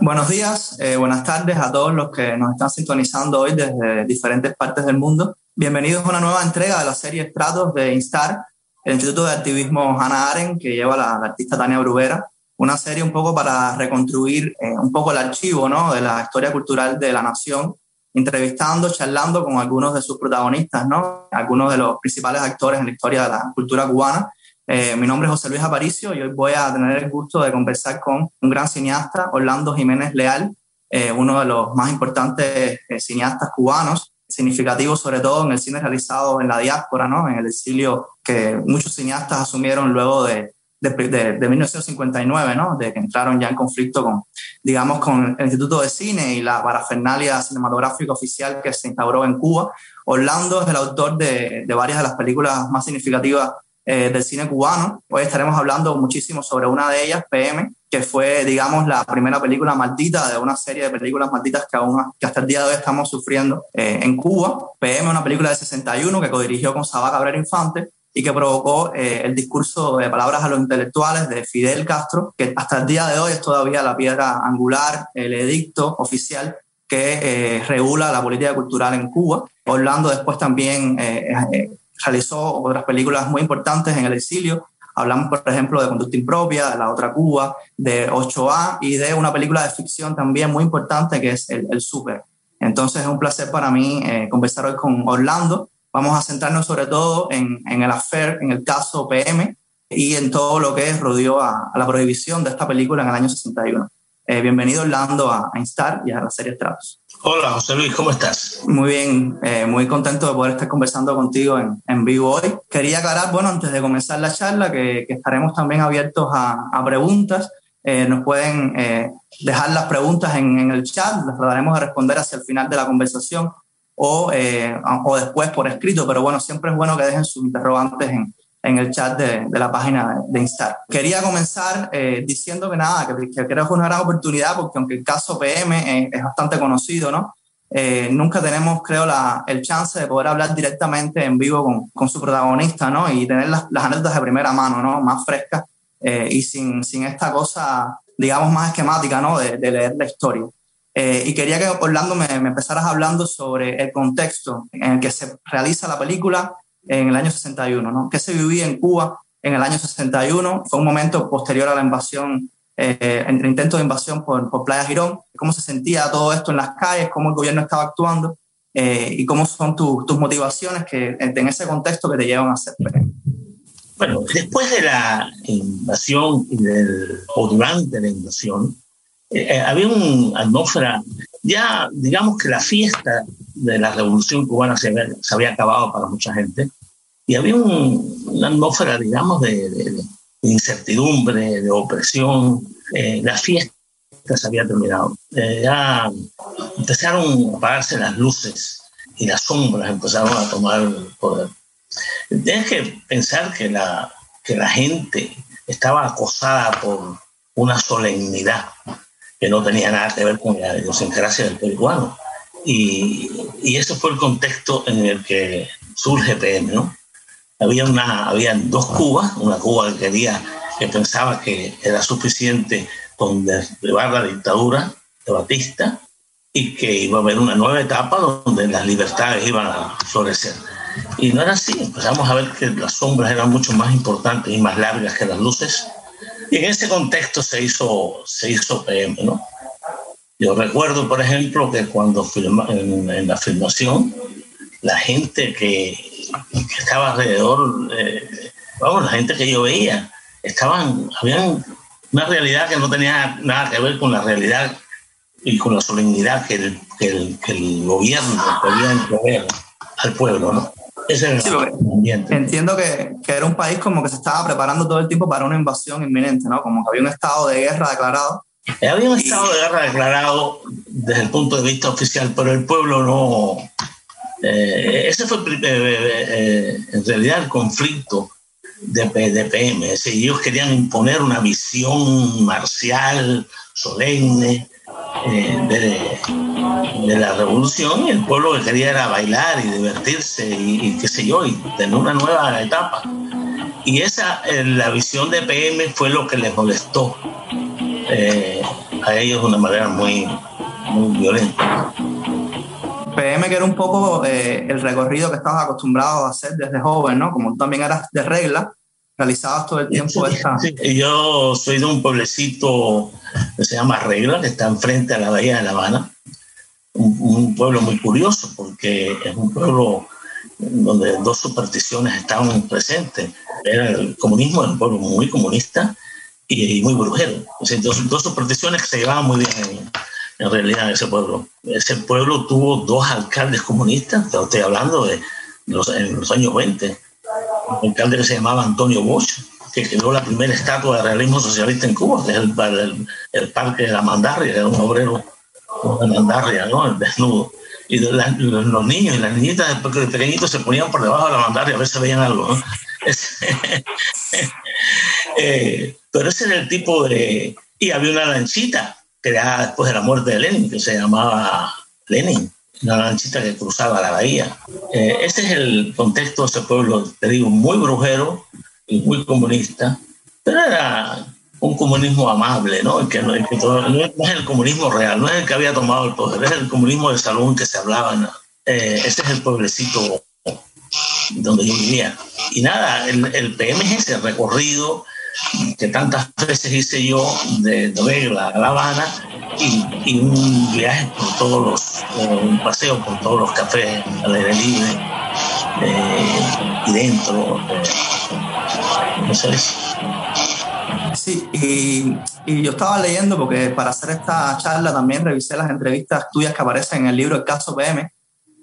Buenos días, eh, buenas tardes a todos los que nos están sintonizando hoy desde diferentes partes del mundo. Bienvenidos a una nueva entrega de la serie Estratos de Instar, el Instituto de Activismo Hannah Arendt, que lleva la, artista Tania Bruguera. Una serie un poco para reconstruir eh, un poco el archivo ¿no? de la historia cultural de la nación, entrevistando, charlando con algunos de sus protagonistas, ¿no? algunos de los principales actores en la historia de la cultura cubana eh, mi nombre es José Luis Aparicio y hoy voy a tener el gusto de conversar con un gran cineasta, Orlando Jiménez Leal, eh, uno de los más importantes eh, cineastas cubanos, significativo sobre todo en el cine realizado en la diáspora, ¿no? en el exilio que muchos cineastas asumieron luego de, de, de, 1959, ¿no? de que entraron ya en conflicto con, digamos, con el Instituto de Cine y la parafernalia cinematográfica oficial que se instauró en Cuba. Orlando es el autor de, de varias de las películas más significativas eh, del cine cubano. Hoy estaremos hablando muchísimo sobre una de ellas, PM, que fue, digamos, la primera película maldita de una serie de películas malditas que, aún, que hasta el día de hoy estamos sufriendo eh, en Cuba. PM una película de 61 que codirigió con Sabá Cabrera Infante y que provocó eh, el discurso de palabras a los intelectuales de Fidel Castro, que hasta el día de hoy es todavía la piedra angular, el edicto oficial que regula la política cultural en Cuba. Orlando después también realizó otras películas muy importantes en el exilio. Hablamos, por ejemplo, de Conducta Impropia, de La Otra Cuba, de 8A y de una película de ficción también muy importante que es El, el Super. Entonces es un placer para mí eh, conversar hoy con Orlando. Vamos a centrarnos sobre todo en, en el affair, en el caso PM y en todo lo que rodeó a, a la prohibición de esta película en el año 61. Eh, bienvenido Orlando a, a, Instar y a la serie Stratos. Hola José Luis, ¿cómo estás? Muy bien, eh, muy contento de poder estar conversando contigo en, en, vivo hoy. Quería aclarar, bueno, antes de comenzar la charla, que, estaremos también abiertos a, a preguntas. Eh, nos pueden eh, dejar las preguntas en, en, el chat, las trataremos de responder hacia el final de la conversación o, eh, o después por escrito, pero bueno, siempre es bueno que dejen sus interrogantes en, en el chat de, de la página de Instar. Quería comenzar eh, diciendo que nada, que, que, creo que es una gran oportunidad porque aunque el caso PM es, es bastante conocido, ¿no? Eh, nunca tenemos, creo, la, el chance de poder hablar directamente en vivo con, con su protagonista, ¿no? Y tener las, las, anécdotas de primera mano, ¿no? Más frescas eh, y sin, sin esta cosa, digamos, más esquemática, ¿no? De, de leer la historia. Eh, y quería que, Orlando, me, me empezaras hablando sobre el contexto en el que se realiza la película en el año 61, ¿no? ¿Qué se vivía en Cuba en el año 61? Fue un momento posterior a la invasión, eh, el intento de invasión por, por, Playa Girón. ¿Cómo se sentía todo esto en las calles? ¿Cómo el gobierno estaba actuando? Eh, ¿Y cómo son tu, tus motivaciones que, en ese contexto que te llevan a hacer Bueno, después de la invasión del, o durante la invasión, eh, eh había una atmósfera, ya digamos que la fiesta de la revolución cubana se había, se había acabado para mucha gente, y había un, una atmósfera, digamos, de, de, de, incertidumbre, de opresión. Eh, la fiesta se había terminado. Eh, ya empezaron a apagarse las luces y las sombras empezaron a tomar poder. Tienes que pensar que la, que la gente estaba acosada por una solemnidad que no tenía nada que ver con la idiosincrasia del peruano. Y, y ese fue el contexto en el que surge PM, ¿no? Había una, habían dos Cubas, una Cuba que quería, que pensaba que era suficiente con derribar la dictadura de Batista y que iba a haber una nueva etapa donde las libertades iban a florecer. Y no era así, empezamos a ver que las sombras eran mucho más importantes y más largas que las luces. Y en ese contexto se hizo, se hizo PM, ¿no? Yo recuerdo, por ejemplo, que cuando filma, en, en la filmación, la gente que estaba alrededor, eh, vamos, la gente que yo veía, estaban, habían una realidad que no tenía nada que ver con la realidad y con la solemnidad que el, que el, que el gobierno podía imponer al pueblo, ¿no? Ese sí, entiendo que, que, era un país como que se estaba preparando todo el tiempo para una invasión inminente, ¿no? Como que había un estado de guerra declarado. Había un estado de guerra declarado desde el punto de vista oficial, pero el pueblo no, eh, ese fue eh, eh, en realidad el conflicto de, de PM. Ellos querían imponer una visión marcial, solemne, de, la revolución y el pueblo que quería era bailar y divertirse y, qué sé yo, y tener una nueva etapa. Y esa, la visión de PM fue lo que les molestó a ellos de una manera muy, muy violenta. PM que era un poco el recorrido que estabas acostumbrado a hacer desde joven, ¿no? Como tú también eras de regla, realizabas todo el tiempo esta... yo soy de un pueblecito que se llama Regla, que está enfrente a la Bahía de La Habana. Un, pueblo muy curioso porque es un pueblo donde dos supersticiones estaban presentes. Era el comunismo, era un pueblo muy comunista y, muy brujero. O sea, dos, dos, supersticiones que se llevaban muy bien en, realidad ese pueblo. Ese pueblo tuvo dos alcaldes comunistas, te estoy hablando de los, en los años 20 un alcalde que se llamaba Antonio Bosch, que creó la primera estatua de realismo socialista en Cuba, que es el, el, Parque de la Mandarria, que era un obrero de Mandarria, ¿no? El desnudo. Y los niños y las niñitas pequeñitos se ponían por debajo de la Mandarria a ver si veían algo, ¿no? Eh, pero ese era el tipo de... Y había una lanchita creada después de la muerte de Lenin, que se llamaba Lenin una lanchita que cruzaba la bahía. Eh, ese es el contexto de ese pueblo, te digo, muy brujero y muy comunista, pero era un comunismo amable, ¿no? Que, no, es el comunismo real, no es el que había tomado el poder, es el comunismo de salón que se hablaba. Eh, ese es el pueblecito donde yo vivía. Y nada, el, el PMG, el recorrido que tantas veces hice yo de Regla a La Habana y, un viaje por todos los, un paseo por todos los cafés al aire libre eh, y dentro. Eh, Sí, y, y, yo estaba leyendo porque para hacer esta charla también revisé las entrevistas tuyas que aparecen en el libro El caso PM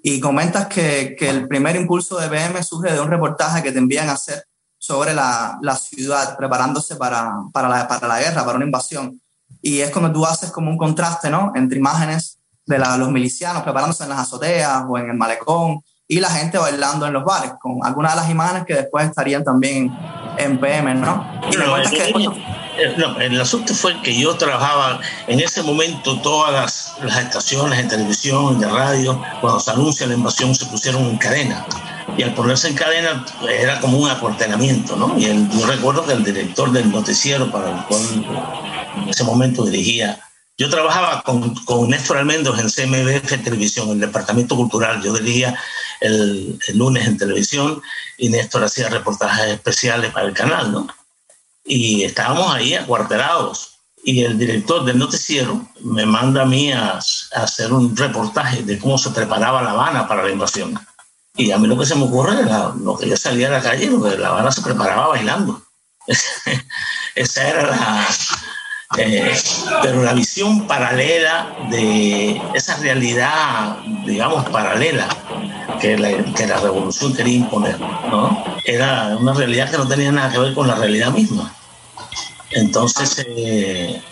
y comentas que, que el primer impulso de PM surge de un reportaje que te envían a hacer sobre la, la ciudad, preparándose para, para, la, para la guerra, para una invasión. Y es como tú haces como un contraste, ¿no? Entre imágenes de la, los milicianos preparándose en las azoteas o en el malecón y la gente bailando en los bares, con algunas de las imágenes que después estarían también en PM, ¿no? Y no, el, que eh, no, el asunto fue que yo trabajaba en ese momento todas las, las estaciones de televisión, de radio, cuando se anuncia la invasión se pusieron en cadena y al ponerse en cadena era como un acuartelamiento, ¿no? Y yo recuerdo que el director del noticiero para el cual en ese momento dirigía, yo trabajaba con, con Néstor Almendros en CMBF Televisión, el departamento cultural, yo dirigía el, el, lunes en televisión y Néstor hacía reportajes especiales para el canal, ¿no? Y estábamos ahí acuartelados y el director del noticiero me manda a mí a, hacer un reportaje de cómo se preparaba La Habana para la invasión. Y a mí lo que se me ocurre era lo que yo salía a la calle, lo que la banda se preparaba bailando. Esa era la. Eh, pero la visión paralela de esa realidad, digamos, paralela que la, que la revolución quería imponer, ¿no? Era una realidad que no tenía nada que ver con la realidad misma. Entonces, eh,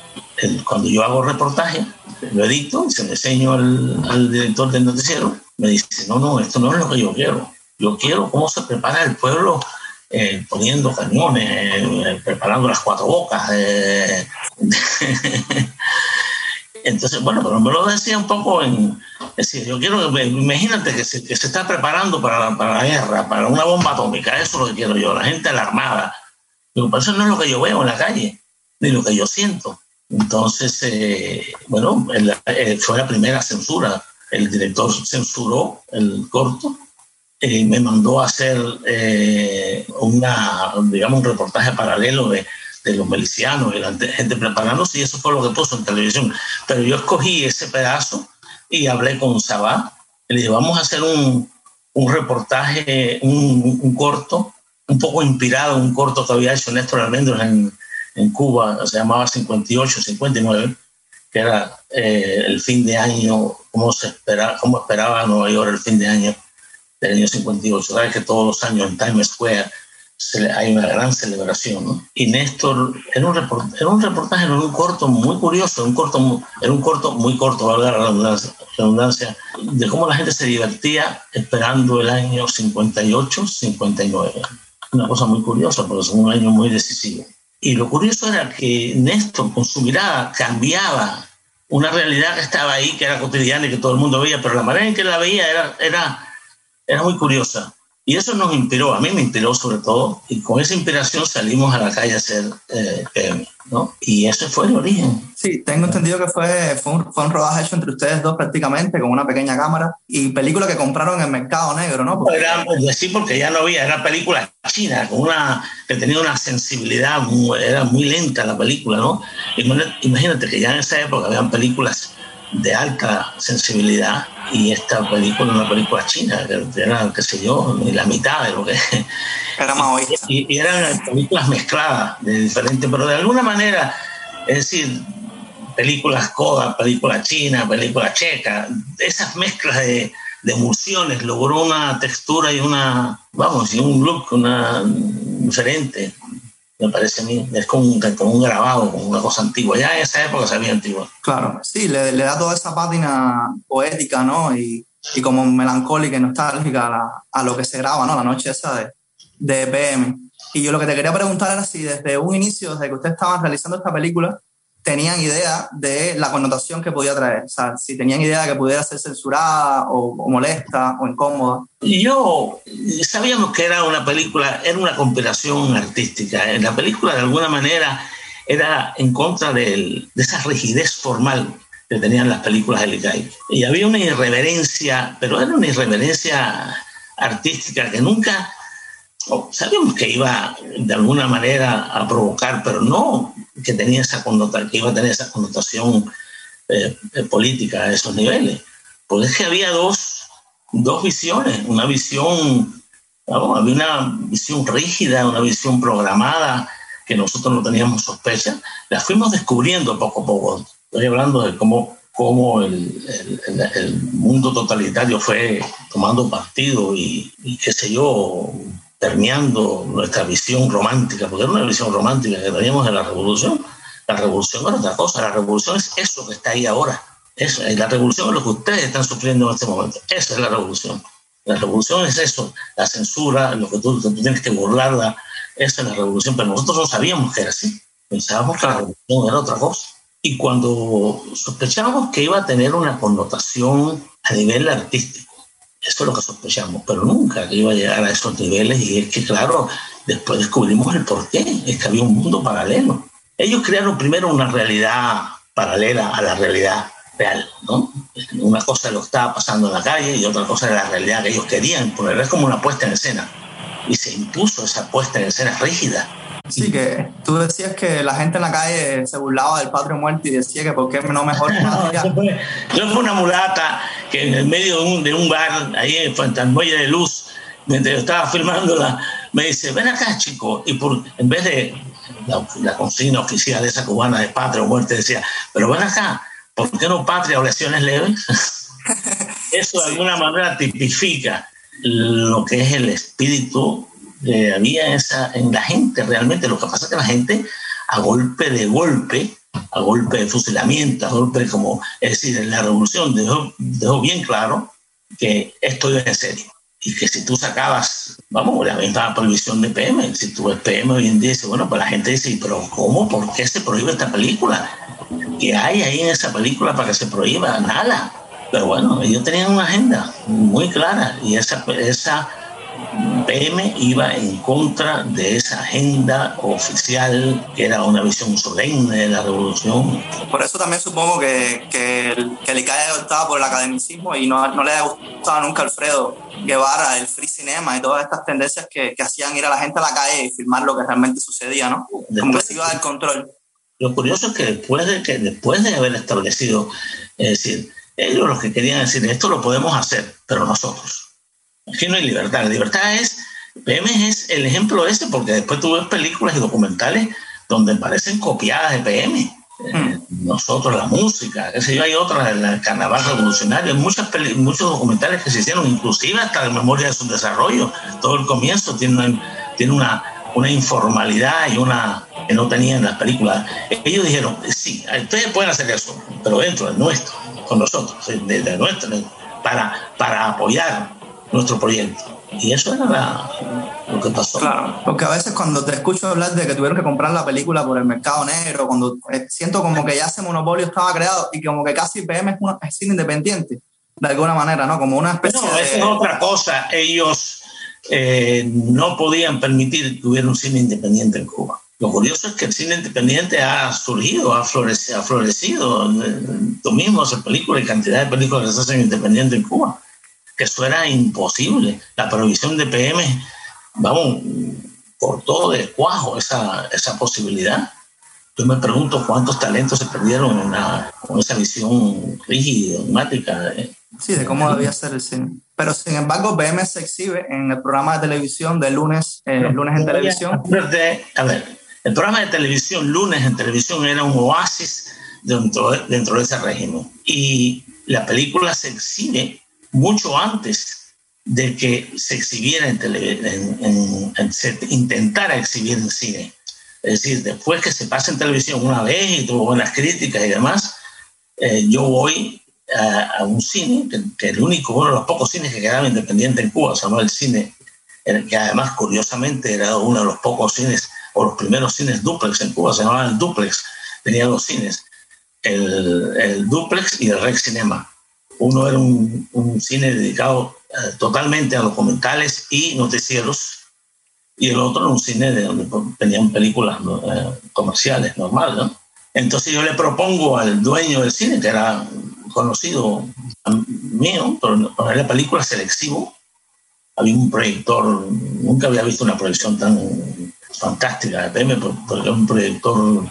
cuando yo hago reportaje, lo edito y se lo enseño al, director del noticiero, me dice, no, no, esto no es lo que yo quiero. Yo quiero cómo se prepara el pueblo eh, poniendo cañones, eh, preparando las cuatro bocas. Entonces, bueno, pero me lo decía un poco en... decir, yo quiero, imagínate que se, que se está preparando para, para, la guerra, para una bomba atómica, eso es lo que quiero yo, la gente alarmada. Digo, eso no es lo que yo veo en la calle, ni lo que yo siento. Entonces, bueno, fue la primera censura el director censuró el corto y eh, me mandó a hacer eh, una, digamos, un reportaje paralelo de, los milicianos y la gente preparándose y eso fue lo que puso en televisión. Pero yo escogí ese pedazo y hablé con Sabá le dije, vamos a hacer un, un reportaje, un, un, corto, un poco inspirado, un corto que había hecho Néstor Almendros en, en Cuba, se llamaba 58, 59, que era eh, el fin de año, cómo, se espera, cómo esperaba Nueva York el fin de año del año 58. Sabes que todos los años en Times Square se, hay una gran celebración. ¿no? Y Néstor, era un, reportaje, era un reportaje, era un corto muy curioso, un corto, era un corto muy corto, valga la redundancia, redundancia, de cómo la gente se divertía esperando el año 58, 59. Una cosa muy curiosa, porque es un año muy decisivo. Y lo curioso era que Néstor, con su mirada, cambiaba una realidad que estaba ahí, que era cotidiana y que todo el mundo veía, pero la manera en que la veía era, era, era muy curiosa. Y eso nos inspiró, a mí me inspiró sobre todo, y con esa inspiración salimos a la calle a hacer eh, ¿no? Y ese fue el origen. Sí, tengo entendido que fue, fue un, fue, un, rodaje hecho entre ustedes dos prácticamente, con una pequeña cámara, y película que compraron en el mercado negro, ¿no? Porque... Era, sí, porque ya no había, era película china, con una, que tenía una sensibilidad, muy, era muy lenta la película, ¿no? Imagínate que ya en esa época habían películas de alta sensibilidad y esta película una película china que era qué sé yo ni la mitad de lo que era más y, y, eran películas mezcladas de diferentes pero de alguna manera es decir películas coda películas china películas checa esas mezclas de, de emulsiones logró una textura y una vamos y un look una diferente me parece a mí. Es como un, como un grabado, como una cosa antigua. Ya en esa época se había antigua. Claro, sí, le, le, da toda esa pátina poética, ¿no? Y, y como melancólica y nostálgica a, la, a, lo que se graba, ¿no? La noche esa de, de PM. Y yo lo que te quería preguntar era si desde un inicio, desde que usted estaba realizando esta película, tenían idea de la connotación que podía traer. O sea, si tenían idea de que pudiera ser censurada o, o, molesta o incómoda. Yo sabíamos que era una película, era una compilación artística. La película, de alguna manera, era en contra de, esa rigidez formal que tenían las películas de Licay. Y había una irreverencia, pero era una irreverencia artística que nunca sabíamos que iba de alguna manera a provocar, pero no que tenía esa connotación, que iba a tener esa connotación eh, política a esos niveles. Porque es que había dos, dos visiones, una visión, había una visión rígida, una visión programada, que nosotros no teníamos sospecha, la fuimos descubriendo poco a poco. Estoy hablando de cómo, cómo el, el, el mundo totalitario fue tomando partido y, y qué sé yo, permeando nuestra visión romántica, porque era una visión romántica que teníamos de la revolución. La revolución era otra cosa, la revolución es eso que está ahí ahora. Eso, la revolución es lo que ustedes están sufriendo en este momento. Esa es la revolución. La revolución es eso, la censura, lo que tú, tú tienes que burlarla, esa es la revolución. Pero nosotros no sabíamos que era así. Pensábamos que la revolución era otra cosa. Y cuando sospechábamos que iba a tener una connotación a nivel artístico, eso es lo que sospechamos, pero nunca que iba a llegar a esos niveles y es que, claro, después descubrimos el porqué, es que había un mundo paralelo. Ellos crearon primero una realidad paralela a la realidad real, ¿no? Una cosa lo estaba pasando en la calle y otra cosa era la realidad que ellos querían poner, es como una puesta en escena. Y se impuso esa puesta en escena rígida, Sí, que tú decías que la gente en la calle se burlaba del padre muerto y decía que por qué no mejor. No, yo fue una mulata que en el medio de un, de un bar, ahí en Fantasmuelle de Luz, mientras yo estaba filmándola, me dice: Ven acá, chico. Y por, en vez de la, la consigna oficial de esa cubana de patria o muerte, decía: Pero ven acá, ¿por qué no patria o lesiones leves? Eso de alguna manera tipifica lo que es el espíritu eh, había esa, en la gente realmente. Lo que pasa es que la gente, a golpe de golpe, a golpe de fusilamiento, a golpe como, es decir, en la revolución dejó, dejó bien claro que esto iba en serio. Y que si tú sacabas, vamos, la misma prohibición de PM, si tú ves PM hoy en día, dice, bueno, pues la gente dice, pero ¿cómo? ¿Por qué se prohíbe esta película? ¿Qué hay ahí en esa película para que se prohíba? Nada. Pero bueno, ellos tenían una agenda muy clara y esa, esa PM iba en contra de esa agenda oficial que era una visión solemne de la revolución. Por eso también supongo que, que, el, que el ICAE optaba por el academicismo y no, no le ha gustado nunca a Alfredo Guevara, el free cinema y todas estas tendencias que, que, hacían ir a la gente a la calle y filmar lo que realmente sucedía, ¿no? Como que se iba del control. Lo curioso es que después de, que después de haber establecido, es decir, ellos lo que querían decir, esto lo podemos hacer, pero nosotros Aquí no hay libertad. La libertad es, PM es el ejemplo ese, porque después tú ves películas y documentales donde parecen copiadas de PM. Eh, nosotros, la música, qué sé yo, hay otras, el carnaval revolucionario, hay muchas muchos documentales que se hicieron, inclusive hasta la memoria de su desarrollo. Todo el comienzo tiene una, tiene una, una informalidad y una que no tenían las películas. Ellos dijeron, sí, ustedes pueden hacer eso, pero dentro de nuestro, con nosotros, de, de nuestro, para, para apoyar nuestro proyecto. Y eso era lo que pasó. Claro, porque a veces cuando te escucho hablar de que tuvieron que comprar la película por el mercado negro, cuando eh, siento como que ya ese monopolio estaba creado y como que casi PM es, una, cine independiente, de alguna manera, ¿no? Como una especie no, es otra cosa. Ellos eh, no podían permitir que hubiera un cine independiente en Cuba. Lo curioso es que el cine independiente ha surgido, ha florecido. Ha florecido. Tú mismo haces películas y cantidad de películas que se hacen independientes en Cuba. Que eso era imposible. La prohibición de PM, vamos, cortó de cuajo esa, esa posibilidad. Yo me pregunto cuántos talentos se perdieron con esa visión rígida, dogmática. Sí, de cómo debía ser el cine. Pero sin embargo, PM se exhibe en el programa de televisión de lunes, eh, lunes en televisión. a ver, el programa de televisión, lunes en televisión, era un oasis dentro, dentro de ese régimen. Y la película se exhibe mucho antes de que se exhibiera en, en, se intentara exhibir en cine. Es decir, después que se pasa en televisión una vez y tuvo buenas críticas y demás, eh, yo voy a, un cine, que, que, el único, uno de los pocos cines que quedaba independiente en Cuba, se llamaba el cine, que además curiosamente era uno de los pocos cines o los primeros cines duplex en Cuba, se llamaban el duplex, tenía dos cines, el, el duplex y el Rex Cinema. Uno era un, un cine dedicado eh, totalmente a documentales y noticieros, y el otro era un cine de donde tenían películas eh, comerciales normales. ¿no? Entonces yo le propongo al dueño del cine, que era conocido mío, ponerle películas selectivo, había un proyector, nunca había visto una proyección tan fantástica de PM, porque es un proyector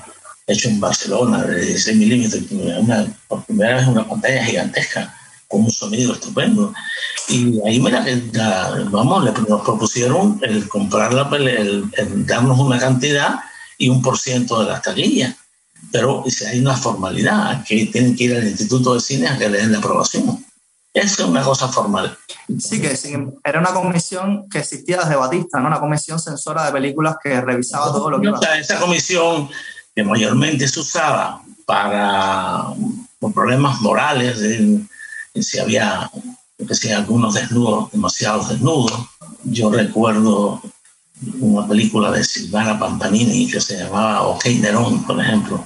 hecho en Barcelona de 16 milímetros, una, por primera vez una pantalla gigantesca con un sonido estupendo. Y ahí me la, vamos, nos propusieron el comprar la, el, el, darnos una cantidad y un por ciento de las taquillas. Pero si hay una formalidad, que tienen que ir al Instituto de Cine a que le den la aprobación. Es una cosa formal. Sí, que era una comisión que existía desde Batista, ¿no? Una comisión censora de películas que revisaba todo lo que... O sea, esa comisión que mayormente se usaba para por problemas morales, de, si había que si algunos desnudos, demasiados desnudos. Yo recuerdo una película de Silvana Pampanini que se llamaba OK Nerón, por ejemplo,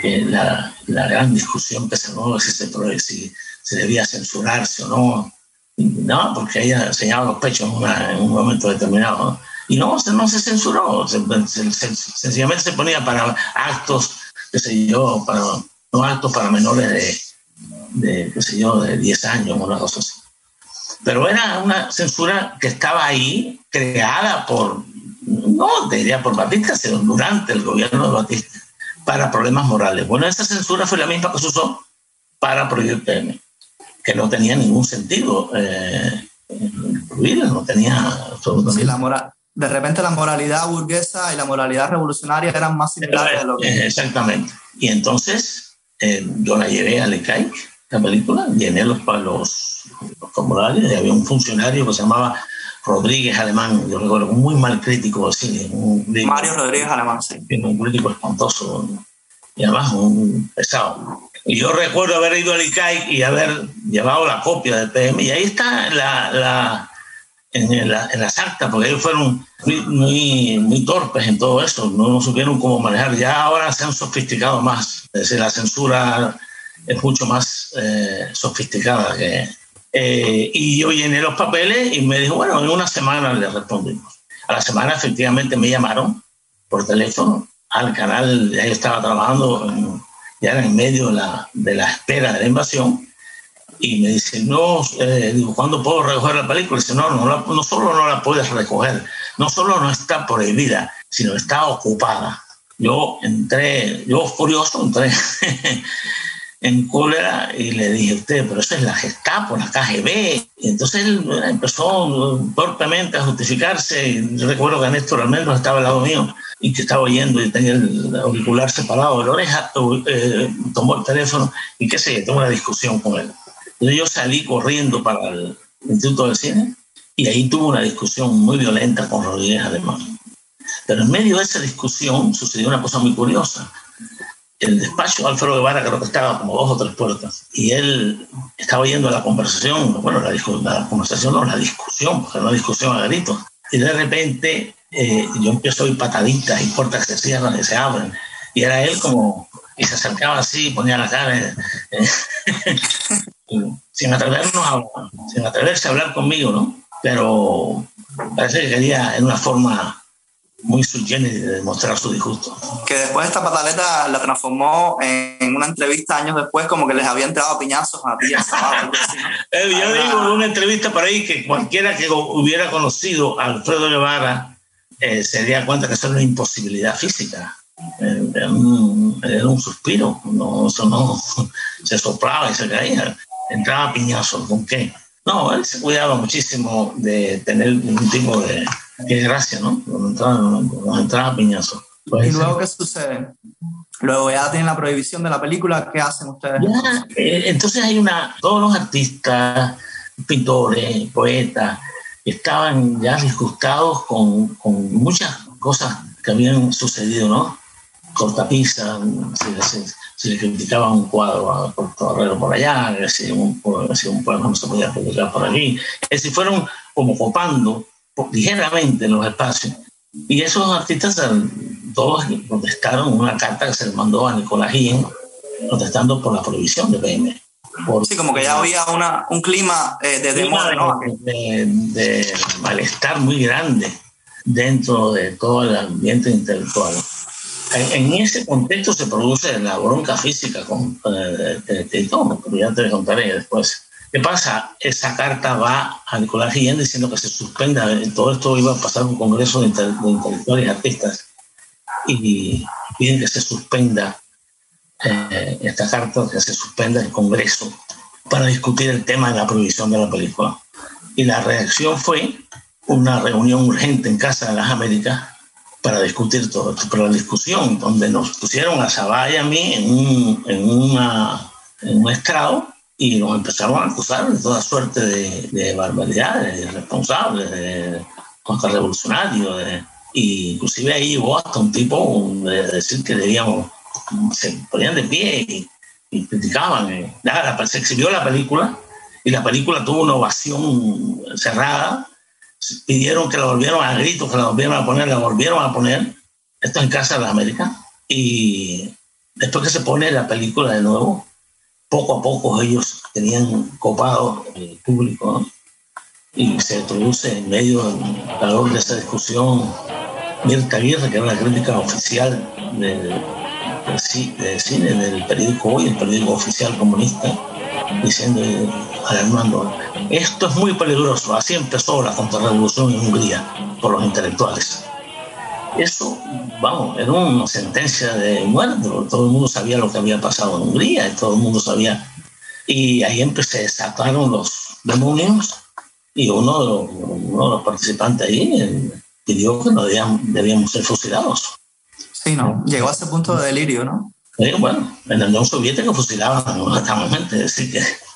que la, la gran discusión que se dio si se, si se debía censurarse o no. No, porque ella enseñaba los pechos en, un momento determinado. Y no, no se censuró, sencillamente se ponía para actos, qué sé yo, para, no actos para menores de, de, qué sé yo, de 10 años, una cosa así. Pero era una censura que estaba ahí, creada por, no diría por Batista, sino durante el gobierno de Batista, para problemas morales. Bueno, esa censura fue la misma que se usó para prohibir PM que no tenía ningún sentido eh, no tenía absolutamente. Sí, la moral, de repente la moralidad burguesa y la moralidad revolucionaria eran más similares de lo que... Exactamente. Y entonces eh, yo la llevé a Lecaic, la película, llené los, los, los formularios y había un funcionario que se llamaba Rodríguez Alemán, yo recuerdo, un muy mal crítico de cine. Mario Rodríguez Alemán, sí. Un crítico espantoso y además un pesado. Y yo recuerdo haber ido al ICAI y haber llevado la copia del PM, y ahí está la, la en, la, en, las actas, porque ellos fueron muy, muy, torpes en todo eso, no, supieron cómo manejar. Ya ahora se han sofisticado más, es decir, la censura es mucho más eh, sofisticada. Que, eh, y yo llené los papeles y me dijo, bueno, en una semana le respondimos. A la semana efectivamente me llamaron por teléfono al canal, yo estaba trabajando en, ya era en medio de la, de la espera de la invasión, y me dice, no, eh, digo, ¿cuándo puedo recoger la película? Y dice, no, no, no solo no la puedes recoger, no solo no está prohibida, sino está ocupada. Yo entré, yo furioso, entré en cólera y le dije, usted, pero eso es la Gestapo, la KGB. Y entonces él empezó torpemente a justificarse. Y yo recuerdo que Néstor Almendros estaba al lado mío y que estaba oyendo y tenía el auricular separado de la oreja, eh, tomó el teléfono y qué sé, tuvo una discusión con él. Entonces yo salí corriendo para el Instituto de Cine y ahí tuve una discusión muy violenta con Rodríguez Alemán. Pero en medio de esa discusión sucedió una cosa muy curiosa. el despacho de Alfredo Guevara creo que estaba como dos o tres puertas y él estaba oyendo la conversación, bueno, la, conversación no, la discusión, porque no discusión a gritos. Y de repente eh, yo empiezo a oír pataditas y puertas que se cierran y se abren. Y era él como, y se acercaba así, ponía la cara, sin atrevernos a, sin atreverse a hablar conmigo, ¿no? Pero parece que quería en una forma muy subgénero de demostrar su disgusto. Que después esta pataleta la transformó en una entrevista años después, como que les había entrado piñazos a ti. Yo digo en una entrevista por ahí que cualquiera que hubiera conocido a Alfredo Guevara eh, se daría cuenta que eso era una imposibilidad física. Eh, era un, era un suspiro, no, eso no se soplaba y se caía, entraba piñazos, ¿con qué? No, él se cuidaba muchísimo de tener un tipo de, Qué gracia, ¿no? Nos entraba, piñazo. ¿Y luego qué sucede? Luego ya tienen la prohibición de la película, ¿qué hacen ustedes? Eh, entonces hay una, todos los artistas, pintores, poetas, estaban ya disgustados con, con muchas cosas que habían sucedido, ¿no? Cortapisa, se, se, le criticaba un cuadro a Torrero por allá, si un, si un poema no se podía publicar por allí. Es decir, fueron como copando ligeramente en los espacios. Y esos artistas todos protestaron una carta que se le mandó a Nicolás Guillén protestando por la prohibición de PM. sí, como que ya había una, un clima eh, de, de, de, malestar muy grande dentro de todo el ambiente intelectual. En, ese contexto se produce la bronca física con Tito, que ya te contaré después. ¿Qué pasa? Esa carta va a Nicolás Guillén diciendo que se suspenda, todo esto iba a pasar un congreso de, intelectuales y artistas y piden que se suspenda eh, esta carta, que se suspenda el congreso para discutir el tema de la prohibición de la película. Y la reacción fue una reunión urgente en Casa de las Américas para discutir todo esto. Pero la discusión, donde nos pusieron a Sabá y a mí en un, en una, en un estrado, y nos empezaron a acusar de toda suerte de, de barbaridades, de irresponsables, de contrarrevolucionarios. De, y inclusive ahí llegó hasta un tipo de decir que debíamos, se ponían de pie y, criticaban. Eh. Nada, se exhibió la película y la película tuvo una ovación cerrada. Pidieron que la volvieran a gritos, que la volvieran a poner, la volvieron a poner. Esto en Casa de la América. Y después que se pone la película de nuevo, poco a poco ellos tenían copado el público y se introduce en medio del calor de esa discusión Mirta Aguirre, que era la crítica oficial del, cine del periódico Hoy, el periódico oficial comunista, diciendo, alarmando, esto es muy peligroso, así empezó la contrarrevolución en Hungría por los intelectuales. Eso, vamos, era una sentencia de muerte, todo el mundo sabía lo que había pasado en Hungría, y todo el mundo sabía. Y ahí empecé, desataron los demonios y uno uno de los participantes ahí eh, pidió que no debíamos, ser fusilados. Sí, ¿no? Llegó a ese punto de delirio, ¿no? Bueno, en la Unión Soviética fusilaban exactamente,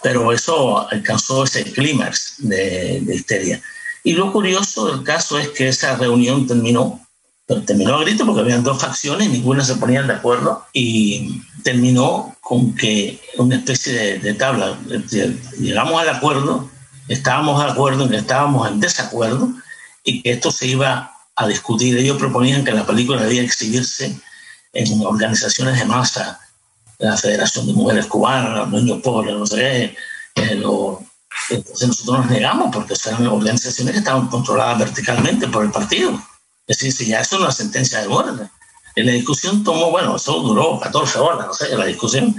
pero eso alcanzó ese clímax de, de histeria. Y lo curioso del caso es que esa reunión terminó pero terminó a grito porque habían dos facciones, ninguna se ponían de acuerdo y terminó con que una especie de, tabla, llegamos al acuerdo, estábamos de acuerdo en que estábamos en desacuerdo y que esto se iba a discutir. Ellos proponían que la película debía exhibirse en organizaciones de masa, la Federación de Mujeres Cubanas, los niños pobres, no sé qué. entonces nosotros nos negamos porque eran organizaciones que estaban controladas verticalmente por el partido es decir, ya es una sentencia de muerte. En la discusión tomó, bueno, eso duró 14 horas, no sé, la discusión,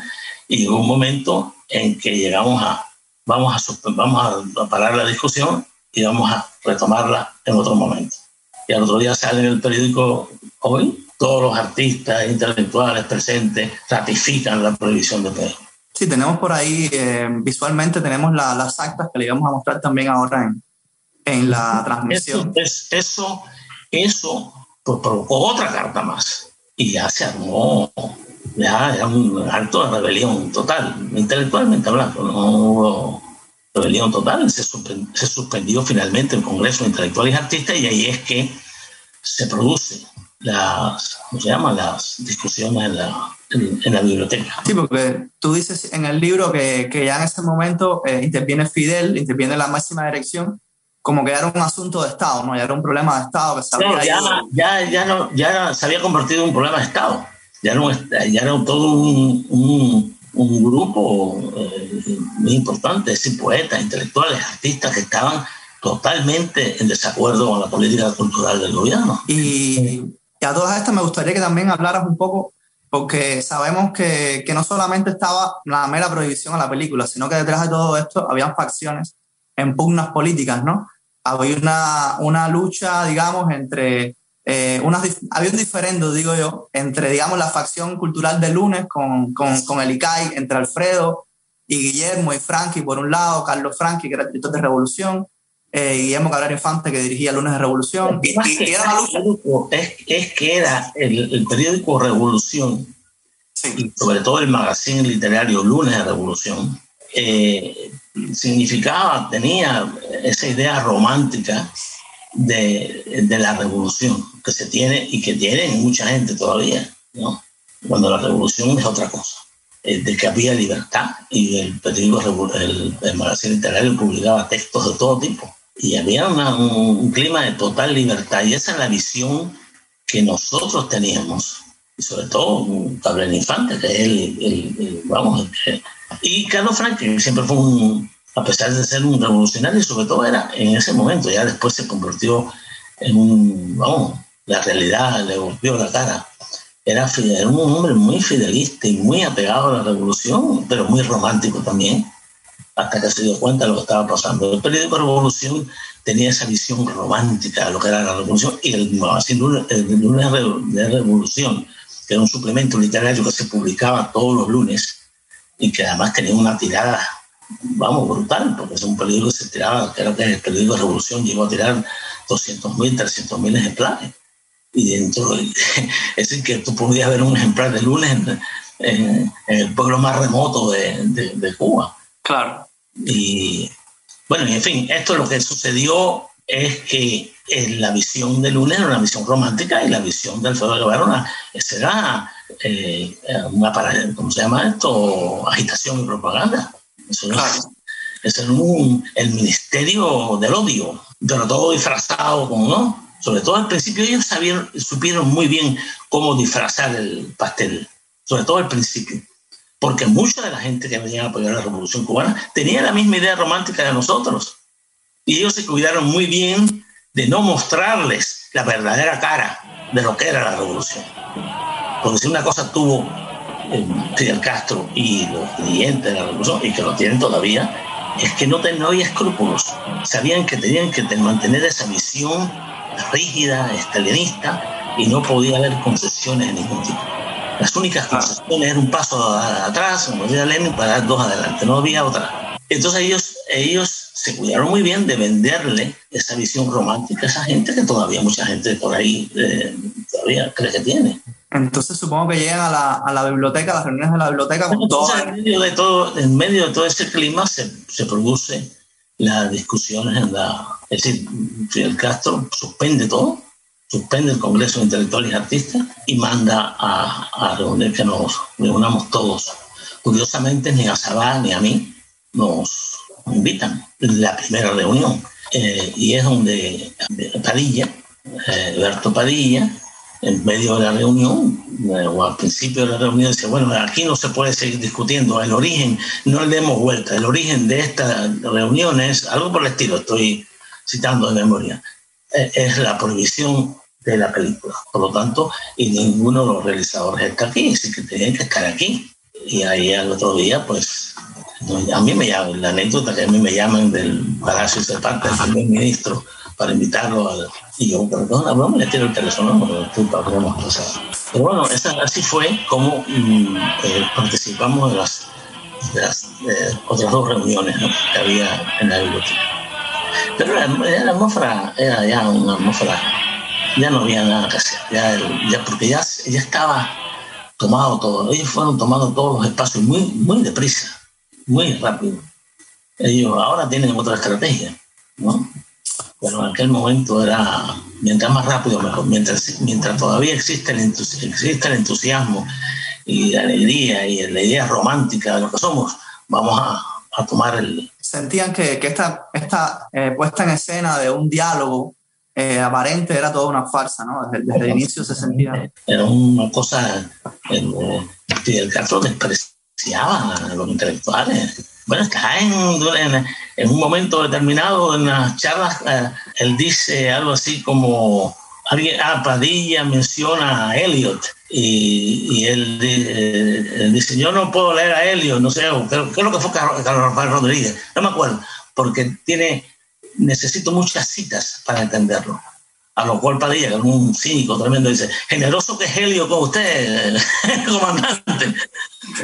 y llegó un momento en que llegamos a, vamos a, vamos a parar la discusión y vamos a retomarla en otro momento. Y al otro día sale en el periódico hoy, todos los artistas intelectuales presentes ratifican la prohibición de Pedro. Sí, tenemos por ahí, eh, visualmente tenemos las actas que le íbamos a mostrar también ahora en, en la transmisión. Eso, es, eso eso pues, provocó otra carta más y ya se armó, ya era un acto de rebelión total, intelectualmente hablando, no hubo rebelión total, se, suspendió, se suspendió finalmente el Congreso de Intelectuales y Artistas y ahí es que se produce las, ¿cómo se llama? las discusiones en la, en, la biblioteca. Sí, porque tú dices en el libro que, que ya en ese momento eh, interviene Fidel, interviene la máxima dirección, como que era un asunto de Estado, ¿no? Ya era un problema de Estado que se había ya, ya, ya, no, ya se había convertido en un problema de Estado. Ya era, ya era todo un, un, un grupo eh, muy importante, es poetas, intelectuales, artistas que estaban totalmente en desacuerdo con la política cultural del gobierno. Y, y a todas estas me gustaría que también hablaras un poco porque sabemos que, que, no solamente estaba la mera prohibición a la película, sino que detrás de todo esto habían facciones en pugnas políticas, ¿no? Había una, una lucha, digamos, entre, eh, unas, había un diferendo, digo yo, entre, digamos, la facción cultural de Lunes con, con, con, el ICAI, entre Alfredo y Guillermo y Frankie, por un lado, Carlos Frankie, que era el director de Revolución, eh, Guillermo Cabrera Infante, que dirigía Lunes de Revolución. Y, era es, es, que era el, el periódico Revolución, y sobre todo el magazine literario Lunes de Revolución, eh, significaba, tenía esa idea romántica de, de, la revolución que se tiene y que tiene mucha gente todavía, ¿no? Cuando la revolución es otra cosa, de que había libertad y el periódico, el, el magazine literario publicaba textos de todo tipo y había un, clima de total libertad y esa es la visión que nosotros teníamos y sobre todo Gabriel Infante que es el, vamos y Carlos Frank que siempre fue un a pesar de ser un revolucionario sobre todo era en ese momento ya después se convirtió en un vamos la realidad le golpeó la cara. Era, era un hombre muy fidelista y muy apegado a la revolución pero muy romántico también hasta que se dio cuenta de lo que estaba pasando. El periódico Revolución tenía esa visión romántica de lo que era la revolución y el, el lunes de Revolución, que era un suplemento literario que se publicaba todos los lunes y que además tenía una tirada, vamos, brutal, porque es un periódico que se tiraba, creo que el periódico Revolución llegó a tirar 200.000, 300.000 ejemplares. Y dentro, es decir, que tú podías ver un ejemplar de lunes en, el pueblo más remoto de, de, de Cuba. Claro. Y bueno, en fin, esto lo que sucedió es que la visión de Luna era una visión romántica y la visión de Alfredo Guevara era eh, una, ¿cómo se llama esto? Agitación y propaganda. Eso es, un, el ministerio del odio, pero todo disfrazado con, ¿no? Sobre todo al principio ellos sabían, supieron muy bien cómo disfrazar el pastel, sobre todo al principio porque mucha de la gente que venía a apoyar la revolución cubana tenía la misma idea romántica de nosotros. Y ellos se cuidaron muy bien de no mostrarles la verdadera cara de lo que era la revolución. Porque si una cosa tuvo eh, Fidel Castro y los clientes de la revolución, y que lo tienen todavía, es que no, no había escrúpulos. Sabían que tenían que mantener esa visión rígida, estalinista, y no podía haber concesiones de ningún tipo. Las únicas concesiones eran un paso atrás, como decía Lenin, para dar dos adelante, no había otra. Entonces ellos, ellos se cuidaron muy bien de venderle esa visión romántica a esa gente que todavía mucha gente por ahí eh, todavía cree que tiene. Entonces supongo que llegan a la, a la biblioteca, a las reuniones de la biblioteca. Con Entonces, en, medio de todo, en medio de todo ese clima se, se produce las discusiones en la... Es decir, Fidel Castro suspende todo suspende el Congreso de Intelectuales y Artistas y manda a, a reunir que nos reunamos todos. Curiosamente, ni a Sabá ni a mí nos invitan la primera reunión. Eh, y es donde Padilla, eh, Alberto Padilla, en medio de la reunión, eh, o al principio de la reunión, dice, bueno, aquí no se puede seguir discutiendo, el origen, no le demos vuelta, el origen de esta reunión es algo por el estilo, estoy citando de memoria, es la prohibición de la película. Por lo tanto, y ninguno de los realizadores está aquí, así que tienen que estar aquí. Y ahí al otro día, pues, a mí me llaman, la anécdota que a mí me llaman del Palacio de parte del primer ministro para invitarlo al... Y yo, perdón, no le tiro el teléfono, pasar. Pero bueno, esa, así fue como mm, eh, participamos de las, las eh, otras dos reuniones que había en la biblioteca. Pero la, la atmósfera era ya una atmósfera ya no había nada que hacer, ya, ya, porque ya, ya estaba tomado todo. Ellos fueron tomando todos los espacios muy, muy deprisa, muy rápido. Ellos ahora tienen otra estrategia, ¿no? Bueno, en aquel momento era, mientras más rápido mejor, mientras, mientras todavía existe el, existe el entusiasmo y la alegría y la idea romántica de lo que somos, vamos a, a tomar el... Sentían que, que esta, esta eh, puesta en escena de un diálogo eh, aparente era toda una farsa, ¿no? Desde, el inicio se sentía... Era una cosa... El, el Castro despreciaba a los intelectuales. Bueno, está en, en, un momento determinado en las charlas, eh, él dice algo así como alguien, ah, Padilla menciona a Eliot y, y él, dice, yo no puedo leer a Eliot, no sé, ¿qué, es lo que fue Carlos Rodríguez? No me acuerdo, porque tiene, necesito muchas citas para entenderlo. A lo cual Padilla, que es un cínico tremendo, dice, generoso que es Helio con usted, comandante.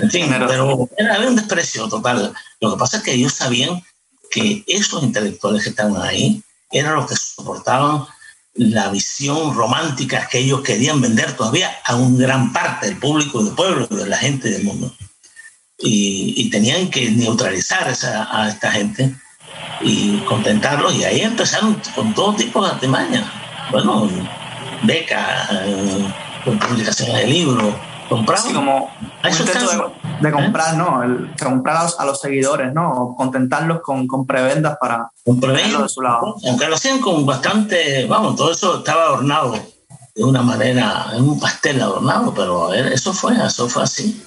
En fin, pero era, un desprecio total. Lo que pasa es que ellos sabían que esos intelectuales que estaban ahí eran los que soportaban la visión romántica que ellos querían vender todavía a una gran parte del público, del pueblo, de la gente del mundo. Y, tenían que neutralizar a esta gente y contentarlos. Y ahí empezaron con todo tipo de artimañas. Bueno, becas, eh, publicaciones de libros, comprar. como de, comprar, ¿no? El, comprar a los, seguidores, ¿no? contentarlos con, con prebendas para con prebendas, de su lado. Aunque lo hacían con bastante, vamos, todo eso estaba adornado de una manera, en un pastel adornado, pero eso fue, eso fue así.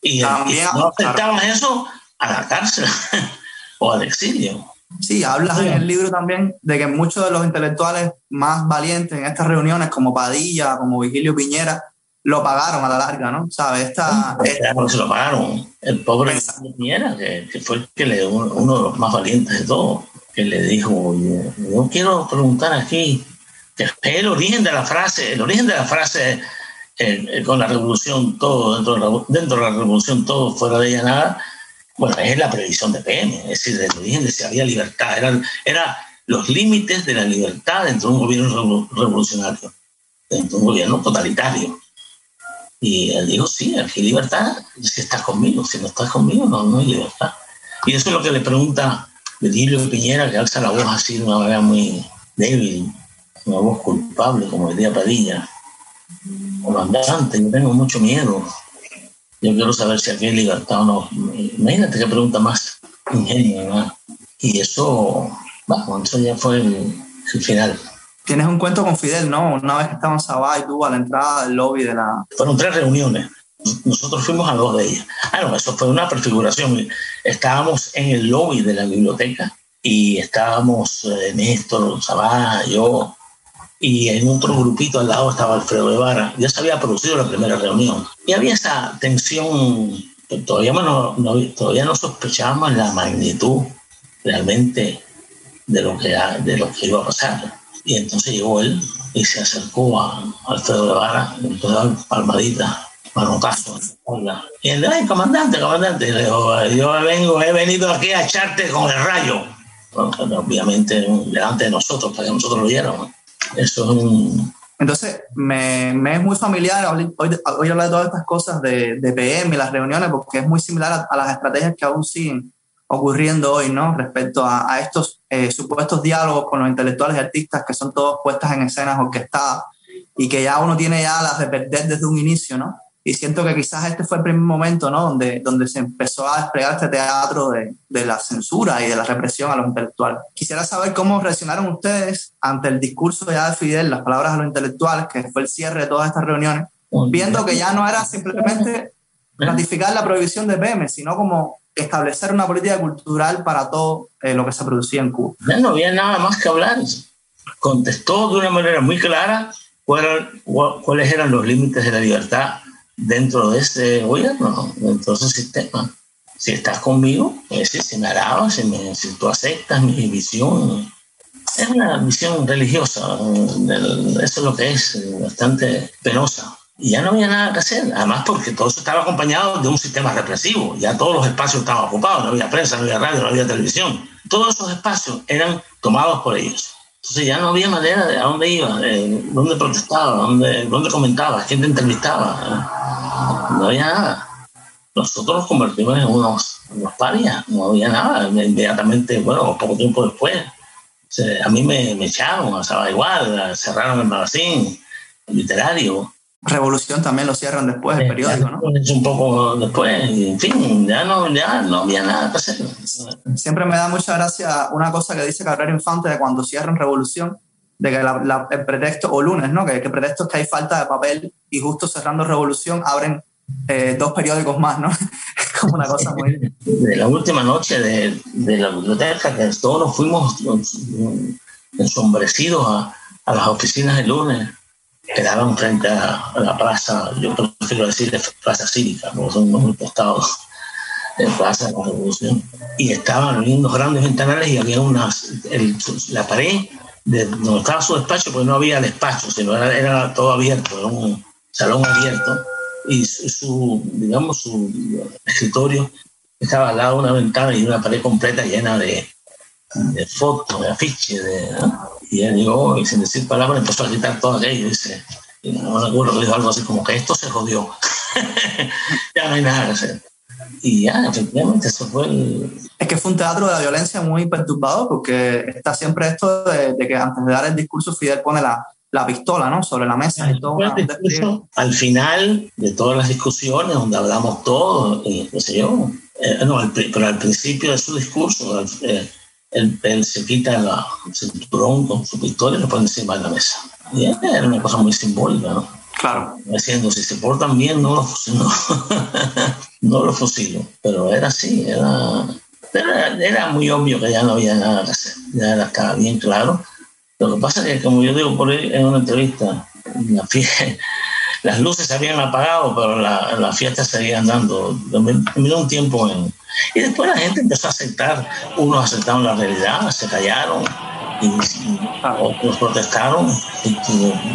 Y, no aceptaban eso a la cárcel o al exilio. Sí, hablas en el libro también de que muchos de los intelectuales más valientes en estas reuniones, como Padilla, como Vigilio Piñera, lo pagaron a la larga, ¿no? ¿Sabes? Esta, se lo pagaron. El pobre Piñera, que, fue el que le, uno de los más valientes de todos, que le dijo, yo, quiero preguntar aquí, que es el origen de la frase, el origen de la frase eh, eh, con la revolución, todo, dentro de, la, dentro de la revolución, todo fuera de ella nada, bueno, es la previsión de PM, es decir, desde el origen de si había libertad, eran era los límites de la libertad dentro de un gobierno revolucionario, dentro de un gobierno totalitario. Y él dijo, sí, aquí libertad si estás conmigo, si no estás conmigo no, no hay libertad. Y eso es lo que le pregunta Virgilio Piñera, que alza la voz así de una manera muy débil, una voz culpable, como decía Padilla. Comandante, yo tengo mucho miedo. Yo quiero saber si aquí hay libertad o no. Imagínate qué pregunta más ingenua, Y eso, bueno, eso ya fue el, final. Tienes un cuento con Fidel, ¿no? Una vez que estaban Sabá y tú a la entrada del lobby de la... Fueron tres reuniones. Nosotros fuimos a dos de ellas. Ah, no, eso fue una prefiguración. Estábamos en el lobby de la biblioteca y estábamos eh, Néstor, Sabá, yo, y en otro grupito al lado estaba Alfredo Guevara. Ya se había producido la primera reunión. Y había esa tensión, todavía no, todavía no sospechábamos la magnitud realmente de lo, que, de lo que iba a pasar. Y entonces llegó él y se acercó a Alfredo Guevara, y empezó a dar palmaditas, manotazo. Y él, ay, comandante, comandante, le dijo, yo vengo, he venido aquí a echarte con el rayo. obviamente delante de nosotros, para que nosotros lo viéramos. Eso es un... Entonces, me, me, es muy familiar hoy, hoy hablar de todas estas cosas de, de PM y las reuniones, porque es muy similar a, las estrategias que aún siguen ocurriendo hoy, ¿no? Respecto a, a estos eh, supuestos diálogos con los intelectuales y artistas que son todos puestas en escenas orquestadas y que ya uno tiene ya las de perder desde un inicio, ¿no? Y siento que quizás este fue el primer momento, ¿no? Donde, donde se empezó a desplegar este teatro de, de la censura y de la represión a los intelectuales. Quisiera saber cómo reaccionaron ustedes ante el discurso ya de Fidel, las palabras a los intelectuales, que fue el cierre de todas estas reuniones, viendo que ya no era simplemente ratificar la prohibición de PM, sino como establecer una política cultural para todo eh, lo que se producía en Cuba. no había nada más que hablar. Contestó de una manera muy clara cuáles eran los límites de la libertad dentro de ese gobierno, dentro de ese sistema. Si estás conmigo, si, si me alabas, si, me, tú aceptas mi visión, es una visión religiosa, eso es lo que es, bastante penosa. Y ya no había nada que hacer, además porque todo eso estaba acompañado de un sistema represivo, ya todos los espacios estaban ocupados, no había prensa, no había radio, no había televisión, todos esos espacios eran tomados por ellos. Entonces ya no había manera de a dónde iba, eh, dónde protestaba, dónde, dónde comentaba, quién te entrevistaba. No había nada. Nosotros nos convertimos en unos, unos parias, no había nada. Inmediatamente, bueno, poco tiempo después, a mí me, me echaron, estaba igual, cerraron el magazine literario. Revolución también lo cierran después, el eh, periódico, ¿no? Un poco después, en fin, ya no, ya no había nada que hacer. Siempre me da mucha gracia una cosa que dice Carrera Infante de cuando cierran Revolución, de que el pretexto, o lunes, ¿no? Que, que pretexto es que hay falta de papel y justo cerrando Revolución abren eh, dos periódicos más, ¿no? es como una cosa muy... De la última noche de, de la biblioteca, que todos nos fuimos ensombrecidos a, a las oficinas de lunes quedaban frente a, la plaza, yo prefiero decir de plaza cívica, porque son muy postados en plaza de la revolución, y estaban viendo grandes ventanales y había unas, la pared de donde estaba su despacho, pues no había despacho, sino era, todo abierto, era un salón abierto, y su, digamos, su escritorio estaba al lado de una ventana y una pared completa llena de, de fotos, de afiches, de, y él llegó y sin decir palabras empezó a gritar todo aquello. Y dice, y no me acuerdo que dijo algo así como que esto se jodió. ya no hay nada que hacer. Y ya, efectivamente, eso fue el... Es que fue un teatro de la violencia muy perturbado porque está siempre esto de, que antes de dar el discurso Fidel pone la, la pistola ¿no? sobre la mesa. Y todo, al final de todas las discusiones donde hablamos todo, y qué sé yo, eh, no, pero al principio de su discurso, eh, él, se quita el cinturón con su pistola y lo pone encima de la mesa. Y era una cosa muy simbólica, ¿no? Claro. Diciendo, si se portan bien, no lo fusilo. no lo fusilo. Pero era así, era, era, muy obvio que ya no había nada que hacer. Ya era, estaba bien claro. Lo que pasa es que, como yo digo por ahí en una entrevista, la fiesta, las luces se habían apagado, pero la fiestas seguían dando. Me un tiempo en, y después la gente empezó a aceptar, unos aceptaron la realidad, se callaron, y, otros protestaron y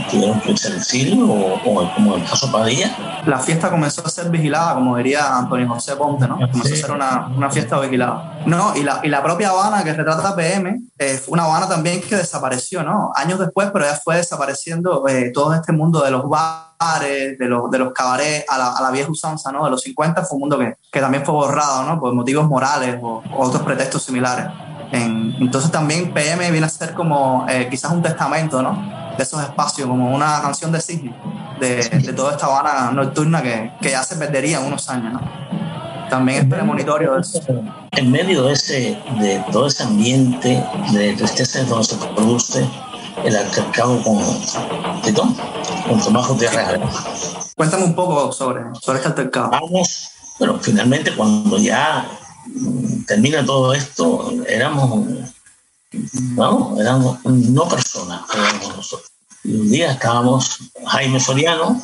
tuvieron que irse al exilio, o, como el caso Padilla. La fiesta comenzó a ser vigilada, como diría Antonio José Ponte, ¿no? Comenzó a ser una, una, fiesta vigilada. No, y la, y la propia Habana que retrata PM eh, fue una Habana también que desapareció, ¿no? Años después, pero ya fue desapareciendo eh, todo este mundo de los bares, de los, de los cabarets a la, a la, vieja usanza, ¿no? De los 50 fue un mundo que, que también fue borrado, ¿no? Por motivos morales o, o otros pretextos similares entonces también PM viene a ser como eh, quizás un testamento, ¿no? De esos espacios, como una canción de Sidney, de, de, toda esta Habana nocturna que, que, ya se perdería en unos años, ¿no? También es premonitorio eso. En medio de, ese, de todo ese ambiente de tristeza donde se produce el altercado con Titón, con Tomás Gutiérrez. Cuéntame un poco sobre, sobre este altercado. Vamos, pero finalmente cuando ya termina todo esto, éramos, no, éramos no personas, éramos nosotros. Un día estábamos Jaime Soriano,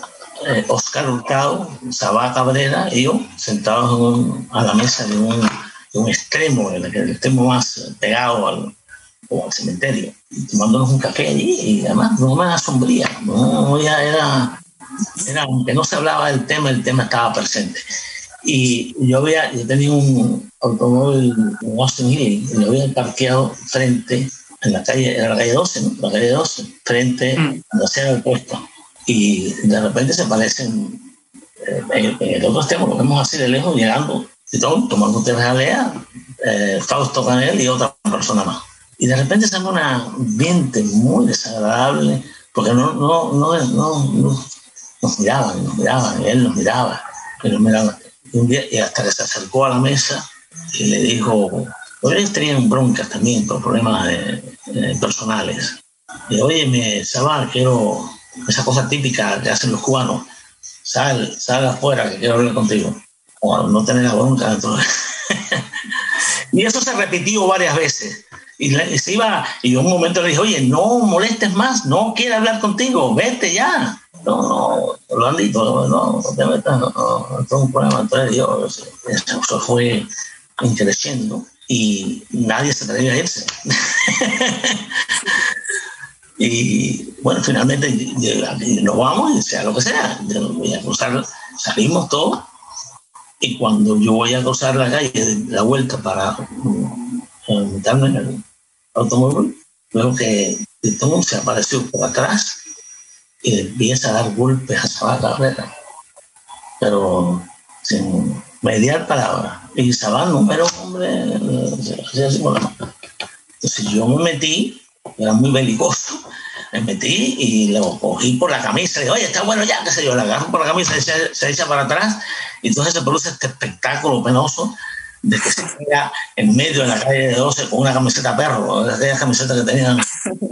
eh, Oscar Hurtado, Sabá Cabrera y yo sentados a la mesa de un, un extremo, el, extremo más pegado al, cementerio, tomándonos un café allí y además no me sombría, no, ya era, era, aunque no se hablaba del tema, el tema estaba presente. Y yo, había, yo tenía un automóvil, un Austin Healy, y lo había parqueado frente, en la calle, en la calle 12, ¿no? La calle 12, frente mm. a la del puesto. Y de repente se aparecen, eh, en, el otro extremo, lo vemos así de lejos, llegando, y todo, tomando tierra alea, eh, Fausto Canel y otra persona más. Y de repente se un ambiente muy desagradable, porque no, no, no, no, nos miraban, nos miraban, él nos miraba, él nos miraba un día, y hasta que se acercó a la mesa y le dijo, ellos tenían broncas también por problemas personales. Y oye, me Sabá, quiero esa cosa típica que hacen los cubanos, sal, sal afuera que quiero hablar contigo. O no tener la bronca. y eso se repitió varias veces. Y, se iba, y un momento le dije, oye, no molestes más, no quiere hablar contigo, vete ya no, no, Orlandito, no, no, no te metas, no, no, un problema. Entonces yo, eso fue creciendo y nadie se atrevía a irse. y bueno, finalmente nos vamos y sea lo que sea, voy a cruzar, salimos todos y cuando yo voy a cruzar la calle, la vuelta para meterme en el automóvil, veo que todo se apareció por atrás y empieza a dar golpes a Sabá Carrera, pero sin mediar palabra. Y Sabá, número, hombre, así así por la mano. Entonces yo me metí, era muy belicoso, me metí y lo cogí por la camisa. Y digo, oye, está bueno ya, qué sé yo, la agarro por la camisa y se, se echa para atrás. Y entonces se produce este espectáculo penoso de que se queda en medio de la calle de 12 con una camiseta perro, de aquellas camisetas que tenían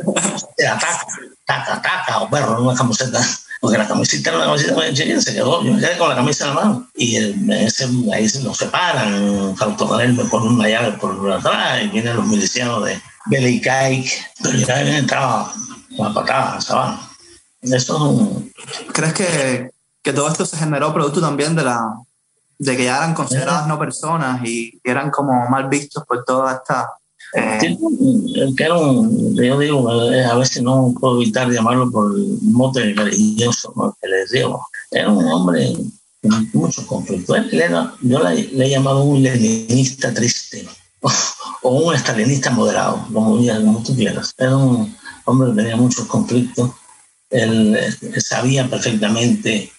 era taca, taca, taca, o perro, una camiseta, porque la camiseta era una camiseta muy chiquita, se quedó, yo me quedé con la camisa en la mano, y el, ese, ahí se nos separan, Cautocanel me pone una llave por atrás, y vienen los milicianos de Belicaic, pero ya habían entrado una patada, ¿sabes? Eso es un... ¿Crees que, que todo esto se generó producto también de la de que ya eran consideradas no personas y eran como mal vistos por toda esta... Eh... Que era un, yo digo, a veces no puedo evitar llamarlo por el mote religioso que les digo. Era un hombre con muchos conflictos. yo le, he llamado un leninista triste o un estalinista moderado, como, como tú quieras. Era un hombre que tenía muchos conflictos. Él, él sabía perfectamente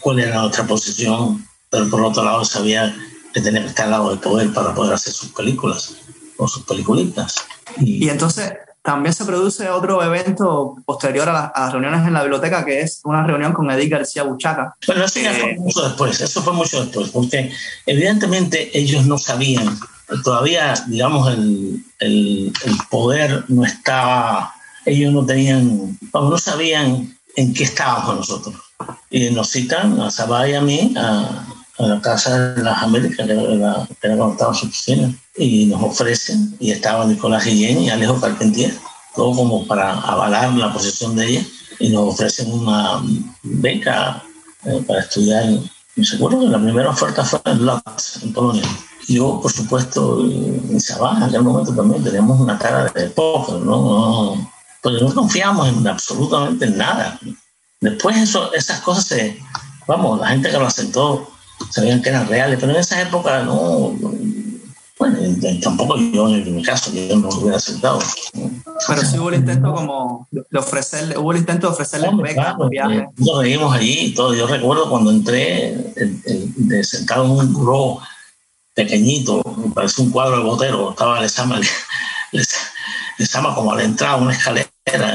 cuál era nuestra posición, pero por otro lado sabía que tenía que estar al lado del poder para poder hacer sus películas o sus peliculitas. Y, y entonces también se produce otro evento posterior a, la, a, las reuniones en la biblioteca, que es una reunión con Edith García Buchaca. Bueno, eso ya fue mucho después, eso fue mucho después, porque evidentemente ellos no sabían, todavía, digamos, el, el, el poder no estaba, ellos no tenían, vamos, no sabían en qué estábamos nosotros. Y nos citan a Sabá y a mí a, a la Casa de las Américas, que era, cuando estaba su oficina, y nos ofrecen, y estaba Nicolás Guillén y Alejo Carpentier, todo como para avalar la posición de ella, y nos ofrecen una beca eh, para estudiar. Me seguro que la primera oferta fue en Lodz, en Polonia. Yo, por supuesto, en Sabá, en aquel momento también teníamos una cara de poco, ¿no? no pues no confiamos en absolutamente nada. Después eso, esas cosas se, vamos, la gente que lo sabían que eran reales, pero en esa época no, bueno, tampoco yo en mi caso, yo no lo hubiera aceptado. Pero sí hubo el intento como de ofrecerle, hubo el intento de ofrecerle Hombre, becas, claro, viajes. Nos reímos allí y todo. Yo recuerdo cuando entré el, el, de sentado en un buró pequeñito, me parece un cuadro de botero, estaba Lezama, Lezama como a la entrada, una escalera,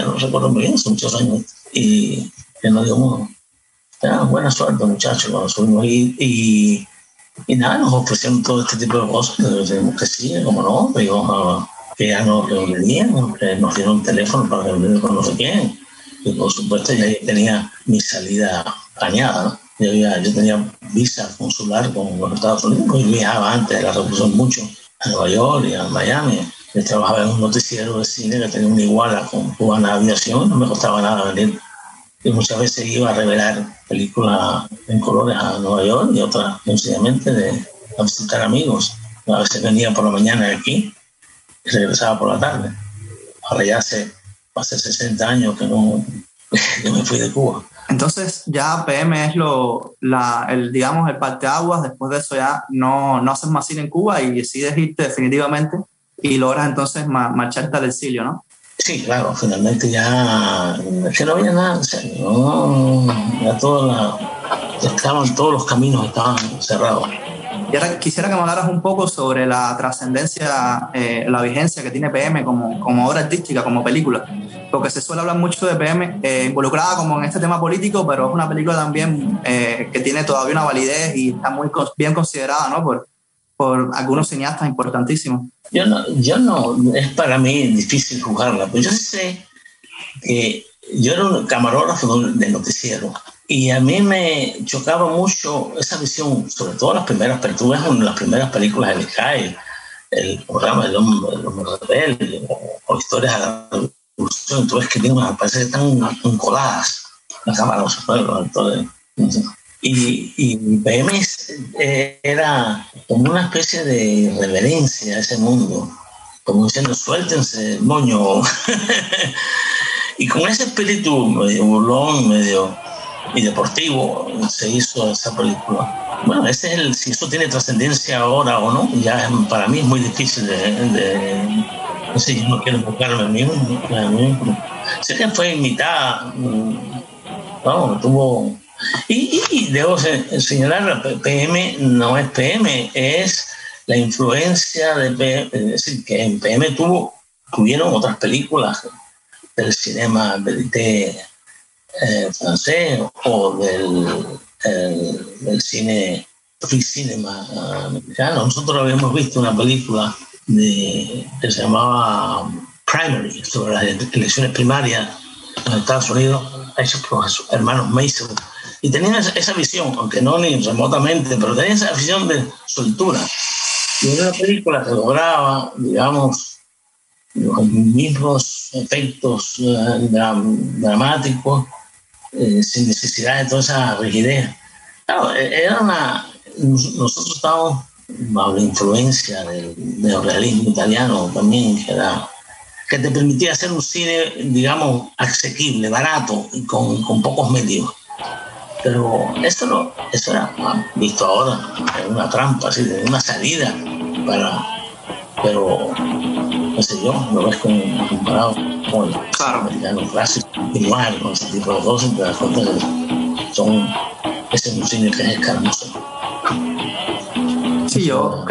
no recuerdo muy bien, hace muchos años, y que no dio uno. Ya, buena suerte, muchachos, cuando subimos y, y, nada, nos ofrecieron todo este tipo de cosas, que decimos que sí, como no, pero que ya nos reunirían, que nos dieron teléfono para reunir con no quién. Y por supuesto ya tenía mi salida planeada, ¿no? Yo, había, yo tenía visa consular con los Estados Unidos y viajaba antes de la revolución mucho a Nueva York y a Miami. Yo trabajaba en un noticiero de cine que tenía una iguala con cubana aviación, no me costaba nada venir y muchas veces iba a revelar películas en colores a Nueva York y otras sencillamente de a visitar amigos. A veces venía por la mañana aquí y regresaba por la tarde. Ahora ya hace, hace 60 años que no que me fui de Cuba. Entonces ya PM es lo, la, el, digamos, el parteaguas, después de eso ya no, no haces más cine en Cuba y decides irte definitivamente y logras entonces marcharte al exilio, ¿no? Sí, claro, finalmente ya que no había nada, o sea, no, ya toda la, estaban, todos los caminos estaban cerrados. Y ahora quisiera que me hablaras un poco sobre la trascendencia, eh, la vigencia que tiene PM como, como obra artística, como película. Porque se suele hablar mucho de PM eh, involucrada como en este tema político, pero es una película también eh, que tiene todavía una validez y está muy bien considerada ¿no? por, por algunos cineastas importantísimos. Yo no, yo no, es para mí difícil juzgarla, pero yo sé que yo era un camarógrafo de noticiero y a mí me chocaba mucho esa visión, sobre todo las primeras, pero tú ves una de las primeras películas de Sky, el programa El Hombre, el hombre Rebelde o, o, Historias de la Revolución, tú ves que tienen, parece que están encoladas la cámara, los actores. Y, y eh, era como una especie de reverencia a ese mundo, como diciendo, suéltense, moño. y con ese espíritu medio burlón, medio y deportivo, se hizo esa película. Bueno, ese es el, si eso tiene trascendencia ahora o no, ya para mí es muy difícil de... de no sé, yo no quiero enfocarme a mí, a mí. Sé que fue imitada, vamos, tuvo y, y, debo señalar, PM no es PM, es la influencia de PM, es decir, que en PM tuvo hubieron otras películas del cinema verité eh, francés o del, del cine free cinema americano. Nosotros habíamos visto una película que se llamaba Primary, sobre las elecciones primarias en Estados Unidos, hecho por sus hermanos Mason. Y tenían esa, visión, aunque no ni remotamente, pero tenían esa visión de soltura. Y era una película que lograba, digamos, los mismos efectos eh, dramáticos, eh, sin necesidad de toda esa rigidez. Claro, e, era una. Nosotros estábamos bajo la influencia del neorealismo italiano también, que era que te permitía hacer un cine, digamos, asequible, barato y con, con pocos medios. Pero esto, no, esto era, visto ahora, una trampa, así, una salida para... Pero, no sé yo, lo ves con, comparado con el claro. americano clásico, igual, con ese tipo de cosas, te das cuenta que son, ese es un cine que es escamoso. Sí, yo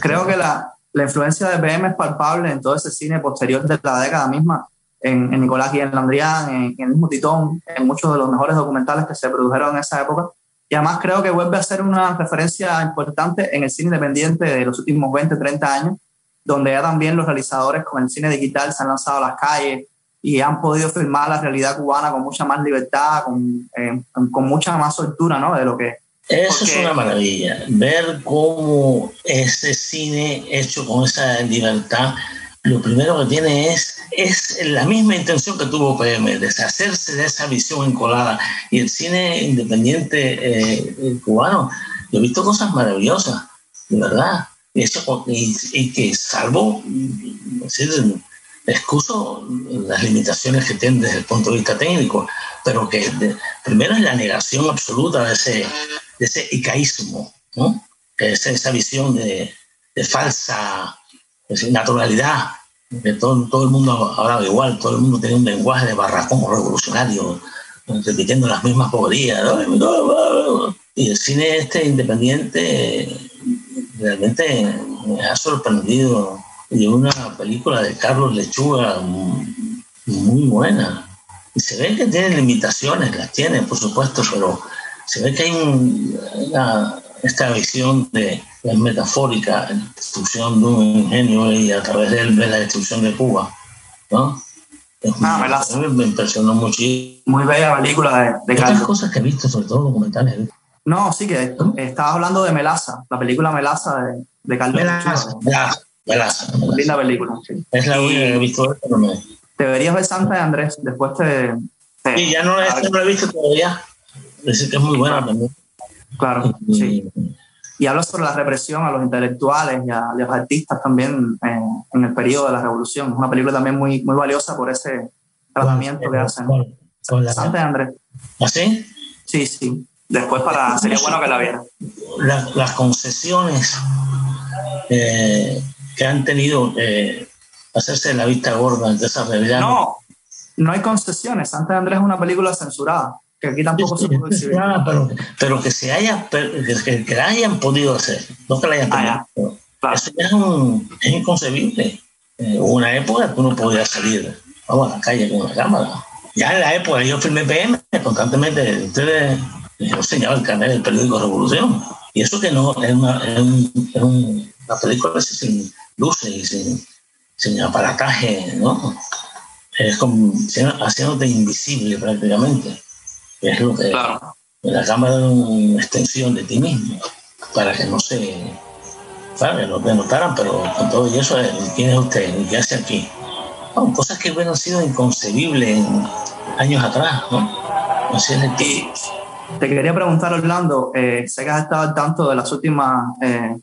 creo que la, la influencia de BM es palpable en todo ese cine posterior de la década misma, en, en Nicolás y en Landrián, en, en, el mismo Titón, en muchos de los mejores documentales que se produjeron en esa época. Y además creo que vuelve a ser una referencia importante en el cine independiente de los últimos 20, 30 años, donde ya también los realizadores con el cine digital se han lanzado a las calles y han podido filmar la realidad cubana con mucha más libertad, con, eh, con mucha más soltura ¿no? de lo que eso es una maravilla, ver cómo ese cine hecho con esa libertad, lo primero que tiene es, es la misma intención que tuvo PM, deshacerse de esa visión encolada. Y el cine independiente eh, cubano, yo he visto cosas maravillosas, de verdad. Y, eso, y, que salvo, decir, excuso las limitaciones que tienen desde el punto de vista técnico, pero que primero es la negación absoluta de ese de ese icaísmo, ¿no? que es esa visión de, de falsa naturalidad, que todo, todo el mundo hablaba igual, todo el mundo tenía un lenguaje de barracón revolucionario, repitiendo las mismas boberías. Y el cine este independiente realmente me ha sorprendido. Y una película de Carlos Lechuga muy buena. Y se ve que tiene limitaciones, las tiene, por supuesto, pero se ve que hay esta visión de, metafórica, la destrucción de un ingenio y a través de él ve la destrucción de Cuba, ¿no? Ah, me, impresionó muchísimo. Muy bella película de, de cosas que he visto, sobre todo documentales. No, sí, que estabas hablando de Melaza, la película Melaza de, de Carlos Melaza, Melaza, Linda película, sí. Es la única que he visto, pero me... Deberías ver Santa de Andrés, después te... sí, ya no, no lo he visto todavía. Dice que es muy buena también. Claro, sí. Y habla sobre la represión a los intelectuales y a, los artistas también en, el periodo de la revolución. Es una película también muy, muy valiosa por ese tratamiento que hacen. Santa Andrés. ¿Así? ¿Ah, sí, sí. Después para sería bueno que la viera. las concesiones eh, que han tenido eh, hacerse la vista gorda ante esa realidad. No, no hay concesiones. Santa Andrés es una película censurada que aquí tampoco se puede exhibir. pero, pero, que se haya, que, que, la hayan podido hacer, no que la hayan ah, podido. Eso ya es, un, es inconcebible. Eh, hubo una época que uno podía salir vamos, a la calle con una cámara. Ya en la época yo filmé PM, constantemente ustedes yo enseñaba el canal del periódico Revolución. Y eso que no es una, es un, es una película sin luces y sin, sin aparataje, ¿no? Es como haciéndote invisible prácticamente es lo que la cámara es una extensión de ti mismo, para que no se, para no te notaran, pero con todo eso, ¿quién es usted? ¿Qué hace aquí? cosas que hubieran sido inconcebibles años atrás, ¿no? Así es te quería preguntar, Orlando, eh, sé que has estado al tanto de las últimas eh,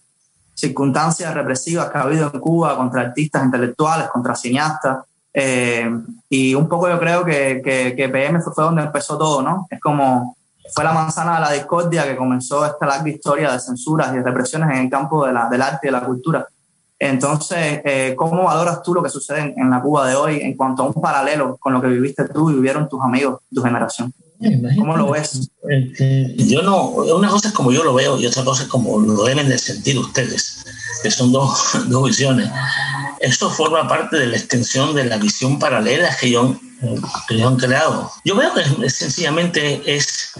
circunstancias represivas que ha habido en Cuba contra artistas intelectuales, contra cineastas. Eh, y un poco yo creo que, que, PM fue, donde empezó todo, ¿no? Es como fue la manzana de la discordia que comenzó esta larga historia de censuras y de represiones en el campo de la, del arte y de la cultura. Entonces, eh, ¿cómo valoras tú lo que sucede en, la Cuba de hoy en cuanto a un paralelo con lo que viviste tú y vivieron tus amigos, tu generación? ¿Cómo lo ves? Yo no, una cosa es como yo lo veo y otra cosa es como lo deben de sentir ustedes, que son dos, dos visiones. Eso forma parte de la extensión de la visión paralela que ellos han creado. Yo veo que sencillamente es,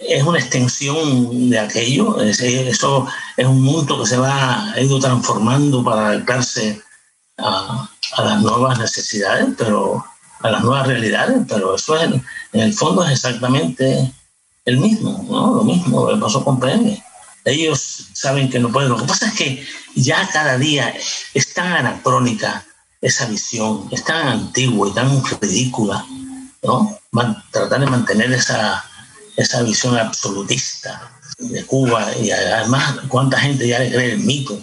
es una extensión de aquello, eso es un mundo que se va, ha ido transformando para adaptarse a, a las nuevas necesidades, pero a las nuevas realidades, pero eso es, en el fondo es exactamente el mismo, ¿no? lo mismo que pasó con PM. Ellos saben que no pueden. Lo que pasa es que ya cada día es tan anacrónica esa visión, es tan antigua y tan ridícula, ¿no? tratar de mantener esa, esa visión absolutista de Cuba y además cuánta gente ya le cree el mito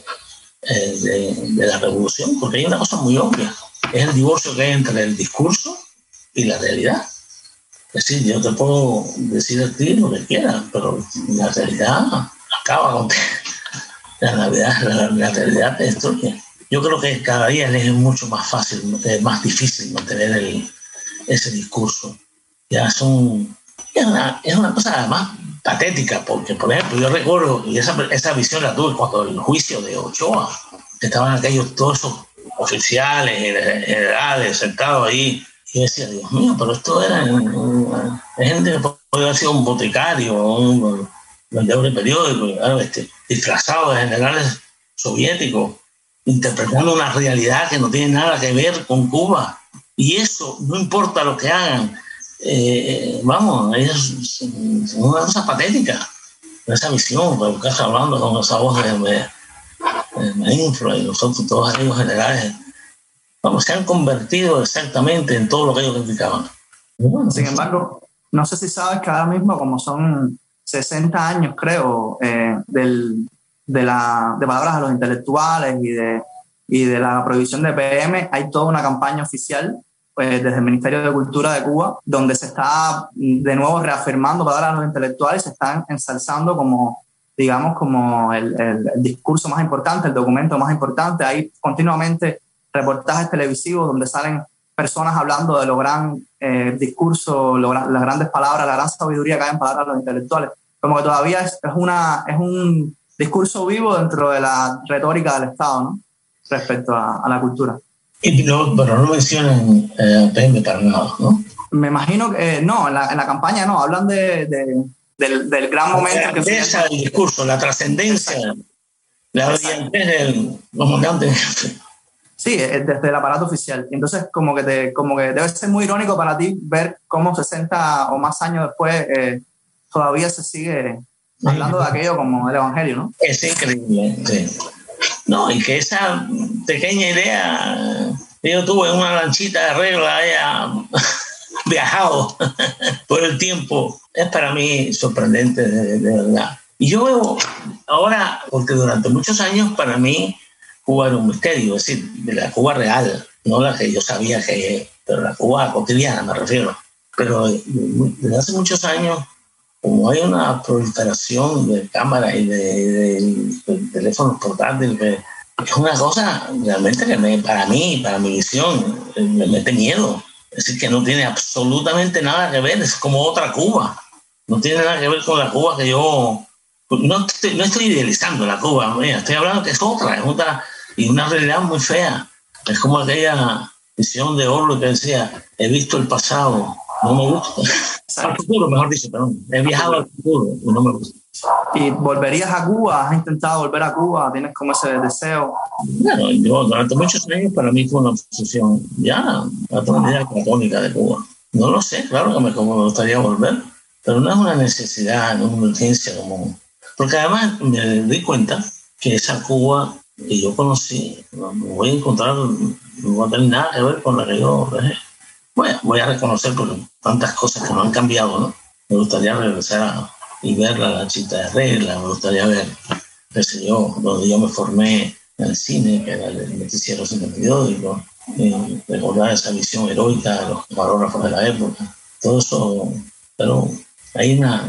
eh, de, de, la revolución, porque hay una cosa muy obvia, es el divorcio que hay entre el discurso y la realidad. Es decir, yo te puedo decir a ti lo que quieras, pero la realidad acaba con la, realidad, la, realidad te destruye. Yo creo que cada día es mucho más fácil, es más difícil mantener el, ese discurso. Ya son, es, una, es una cosa además patética, porque por ejemplo yo recuerdo, y esa, esa visión la tuve cuando el juicio de Ochoa, estaban aquellos todos esos oficiales, generales, sentados ahí, y decía, Dios mío, pero esto era gente que podía haber sido un boticario, un, vendedor de periódico, este, disfrazado de generales soviéticos, interpretando una realidad que no tiene nada que ver con Cuba. Y eso, no importa lo que hagan, eh, vamos, es una cosa patética, esa visión, porque estás hablando con esa voz de, de, de y nosotros, todos aquellos generales, vamos, se han convertido exactamente en todo lo que ellos criticaban. Sin embargo, no sé si sabes que ahora mismo, como son 60 años, creo, eh, del, de, la, de palabras a los intelectuales y de, y de la prohibición de PM, hay toda una campaña oficial pues, desde el Ministerio de Cultura de Cuba, donde se está de nuevo reafirmando palabras a los intelectuales, se están ensalzando como, digamos, como el, el, discurso más importante, el documento más importante. Hay continuamente reportajes televisivos donde salen personas hablando de lo gran eh, discurso, lo, las grandes palabras, la gran sabiduría que hay en palabras de los intelectuales. Como que todavía es, es, una, es un discurso vivo dentro de la retórica del Estado, ¿no? Respecto a, a la cultura. Y no, pero no mencionan eh, PM para nada, ¿no? Me imagino que eh, no, en la, en la, campaña no, hablan de, de del, del, gran momento. La grandeza del discurso, la trascendencia, la brillantez del comandante. Sí, desde el aparato oficial. Entonces, como que, te, como que debe ser muy irónico para ti ver cómo 60 o más años después eh, todavía se sigue hablando de aquello como el Evangelio, ¿no? Es increíble, sí. No, y que esa pequeña idea, yo tuve una lanchita de regla, haya viajado por el tiempo, es para mí sorprendente, de, de verdad. Y yo veo ahora, porque durante muchos años para mí Cuba era un misterio, es decir, de la Cuba real, no la que yo sabía que, pero la Cuba cotidiana me refiero. Pero desde hace muchos años, como hay una proliferación de cámaras y de, de, de teléfonos portátiles, es una cosa realmente que me, para mí, para mi visión, me mete miedo. Es decir, que no tiene absolutamente nada que ver, es como otra Cuba. No tiene nada que ver con la Cuba que yo... No estoy, no estoy idealizando la Cuba, estoy hablando que es otra, es otra y una realidad muy fea. Es como aquella visión de Orlo que decía, he visto el pasado, no me gusta. al futuro, mejor dicho, perdón. He viajado al futuro y no me gusta. ¿Y volverías a Cuba? ¿Has intentado volver a Cuba? ¿Tienes como ese deseo? Bueno, yo durante muchos años para mí fue una obsesión ya la comunidad católica de Cuba. No lo sé, claro que me, como me gustaría volver, pero no es una necesidad, no es una urgencia como... Porque además me di cuenta que esa Cuba que yo conocí, no voy a encontrar, no va a tener nada que ver con la que yo Bueno, voy a reconocer por tantas cosas que no han cambiado, ¿no? Me gustaría regresar a, y ver la chita de regla, me gustaría ver, qué sé yo, donde yo me formé en el cine, que era el noticiero cine periódico, y recordar esa visión heroica de los camarógrafos de la época, todo eso, pero hay una,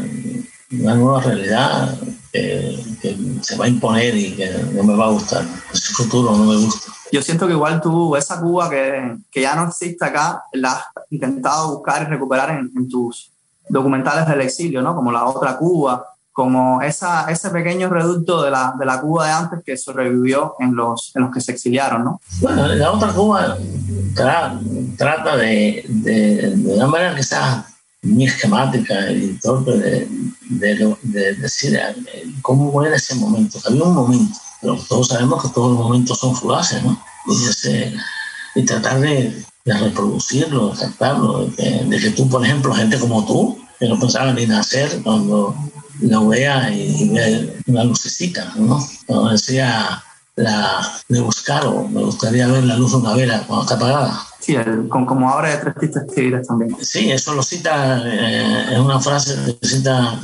una nueva realidad que, que, se va a imponer y que no me va a gustar. Ese futuro no me gusta. Yo siento que igual tú, esa Cuba que, que ya no existe acá, la has intentado buscar y recuperar en, en, tus documentales del exilio, ¿no? Como la otra Cuba, como esa, ese pequeño reducto de la, de la Cuba de antes que sobrevivió en los, en los que se exiliaron, ¿no? Bueno, la otra Cuba trata de, de, de, una manera que está muy esquemática y torpe de, de, decir eh, cómo era ese momento. Había un momento, pero todos sabemos que todos los momentos son fugaces, ¿no? Y, y tratar de, reproducirlo, de captarlo, de que, tú, por ejemplo, gente como tú, que no pensaba ni nacer cuando la vea y, ve una lucecita, ¿no? Cuando decía la de buscar o me gustaría ver la luz de una vela cuando está apagada. Sí, con, como ahora de tres tigres también. Sí, eso lo cita, eh, es una frase que cita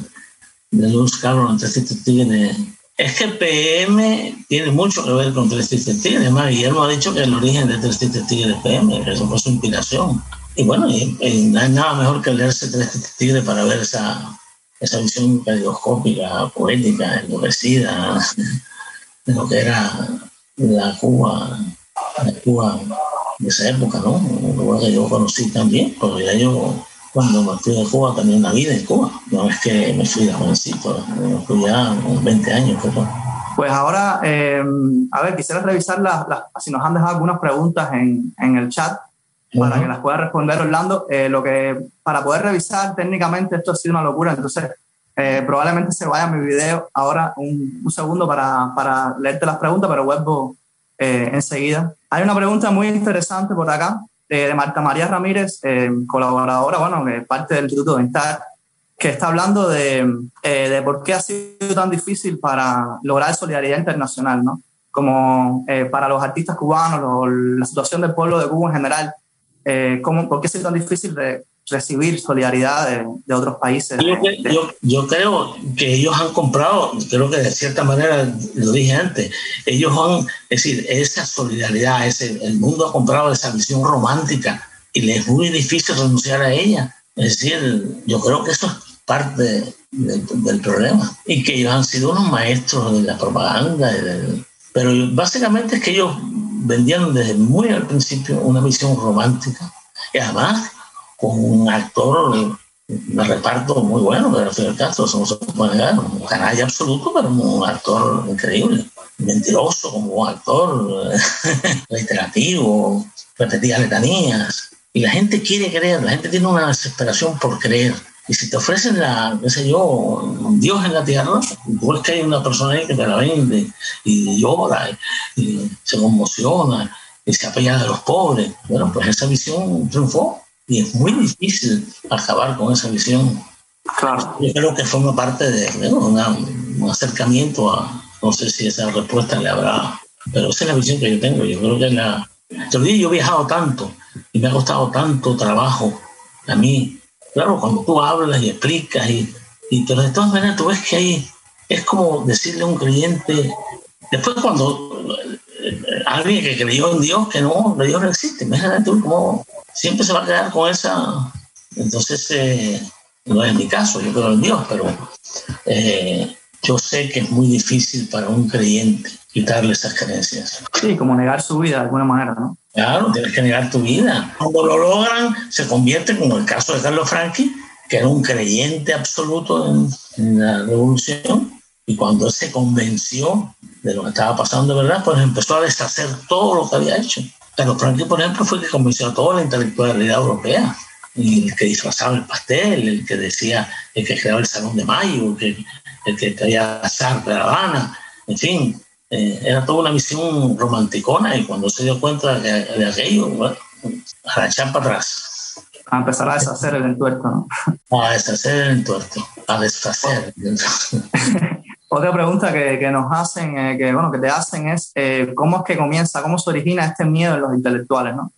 de Luz Carlos en Tres Tistas Tigres. Es que PM tiene mucho que ver con Tres Tistas Tigres. Además, Guillermo ha dicho que el origen de Tres Tistas Tigres es PM, que eso fue su inspiración. Y bueno, y, no hay nada mejor que leerse Tres Tistas Tigres para ver esa, esa visión caleidoscópica, poética, endurecida de lo que era la Cuba, la Cuba de esa época, ¿no? Un lugar que yo conocí también, porque ya yo cuando me fui de Cuba tenía una vida en Cuba, no es que me fui de jovencito, me fui ya unos 20 años. Pero... Pues ahora, eh, a ver, quisiera revisar las, si nos han dejado algunas preguntas en, en el chat para que las pueda responder Orlando. Eh, lo que, para poder revisar técnicamente, esto ha sido una locura, entonces eh, probablemente se vaya mi video ahora un, un segundo para, para, leerte las preguntas, pero vuelvo eh, enseguida. Hay una pregunta muy interesante por acá de Marta María Ramírez, colaboradora, bueno, parte del Instituto de que está hablando de, de, por qué ha sido tan difícil para lograr solidaridad internacional, ¿no? Como para los artistas cubanos, o la situación del pueblo de Cuba en general, eh, ¿cómo, ¿por qué es tan difícil de recibir solidaridad de, de otros países? Yo, yo, yo, creo que ellos han comprado, creo que de cierta manera, lo dije antes, ellos han, es decir, esa solidaridad, ese, el mundo ha comprado esa visión romántica y les es muy difícil renunciar a ella. Es decir, yo creo que eso es parte del, del problema y que ellos han sido unos maestros de la propaganda, pero básicamente es que ellos vendieron desde muy al principio una visión romántica y además con un actor de reparto muy bueno, pero Fidel Castro, eso no se puede negar, un canalla absoluto, pero un actor increíble, mentiroso como un actor, reiterativo, repetía letanías. Y la gente quiere creer, la gente tiene una desesperación por creer. Y si te ofrecen la, qué sé yo, Dios en la tierra, tú ves que hay una persona ahí que te la vende y llora y, se conmociona y se apella a los pobres. Bueno, pues esa visión triunfó y es muy difícil acabar con esa visión. Claro. Yo creo que forma parte de un acercamiento a, no sé si esa respuesta le habrá, pero esa es la visión que yo tengo. Yo creo que la. Te lo digo, yo he viajado tanto y me ha costado tanto trabajo a mí Claro, cuando tú hablas y explicas, y, y, pero de todas maneras tú ves que ahí es como decirle a un creyente, después cuando alguien que creyó en Dios, que no, Dios no existe, imagínate tú como siempre se va a quedar con esa, entonces eh, no es mi caso, yo creo en Dios, pero eh, yo sé que es muy difícil para un creyente quitarle esas creencias. Sí, como negar su vida de alguna manera, ¿no? Claro, tienes que negar tu vida. Cuando lo logran, se convierte, como el caso de Carlos Franchi, que era un creyente absoluto en, la revolución, y cuando se convenció de lo que estaba pasando de verdad, pues empezó a deshacer todo lo que había hecho. Carlos Franchi, por ejemplo, fue el que convenció a toda la intelectualidad europea, el que disfrazaba el pastel, el que decía, el que creaba el Salón de Mayo, el que, el que traía Sartre de La Habana, en fin, eh, era toda una visión romanticona y cuando se dio cuenta de, aquello, bueno, a echar para atrás. A empezar a deshacer el entuerto, ¿no? A deshacer el entuerto, a deshacer. Otra pregunta que, que nos hacen, eh, que, bueno, que te hacen es eh, cómo es que comienza, cómo se origina este miedo en los intelectuales, ¿no?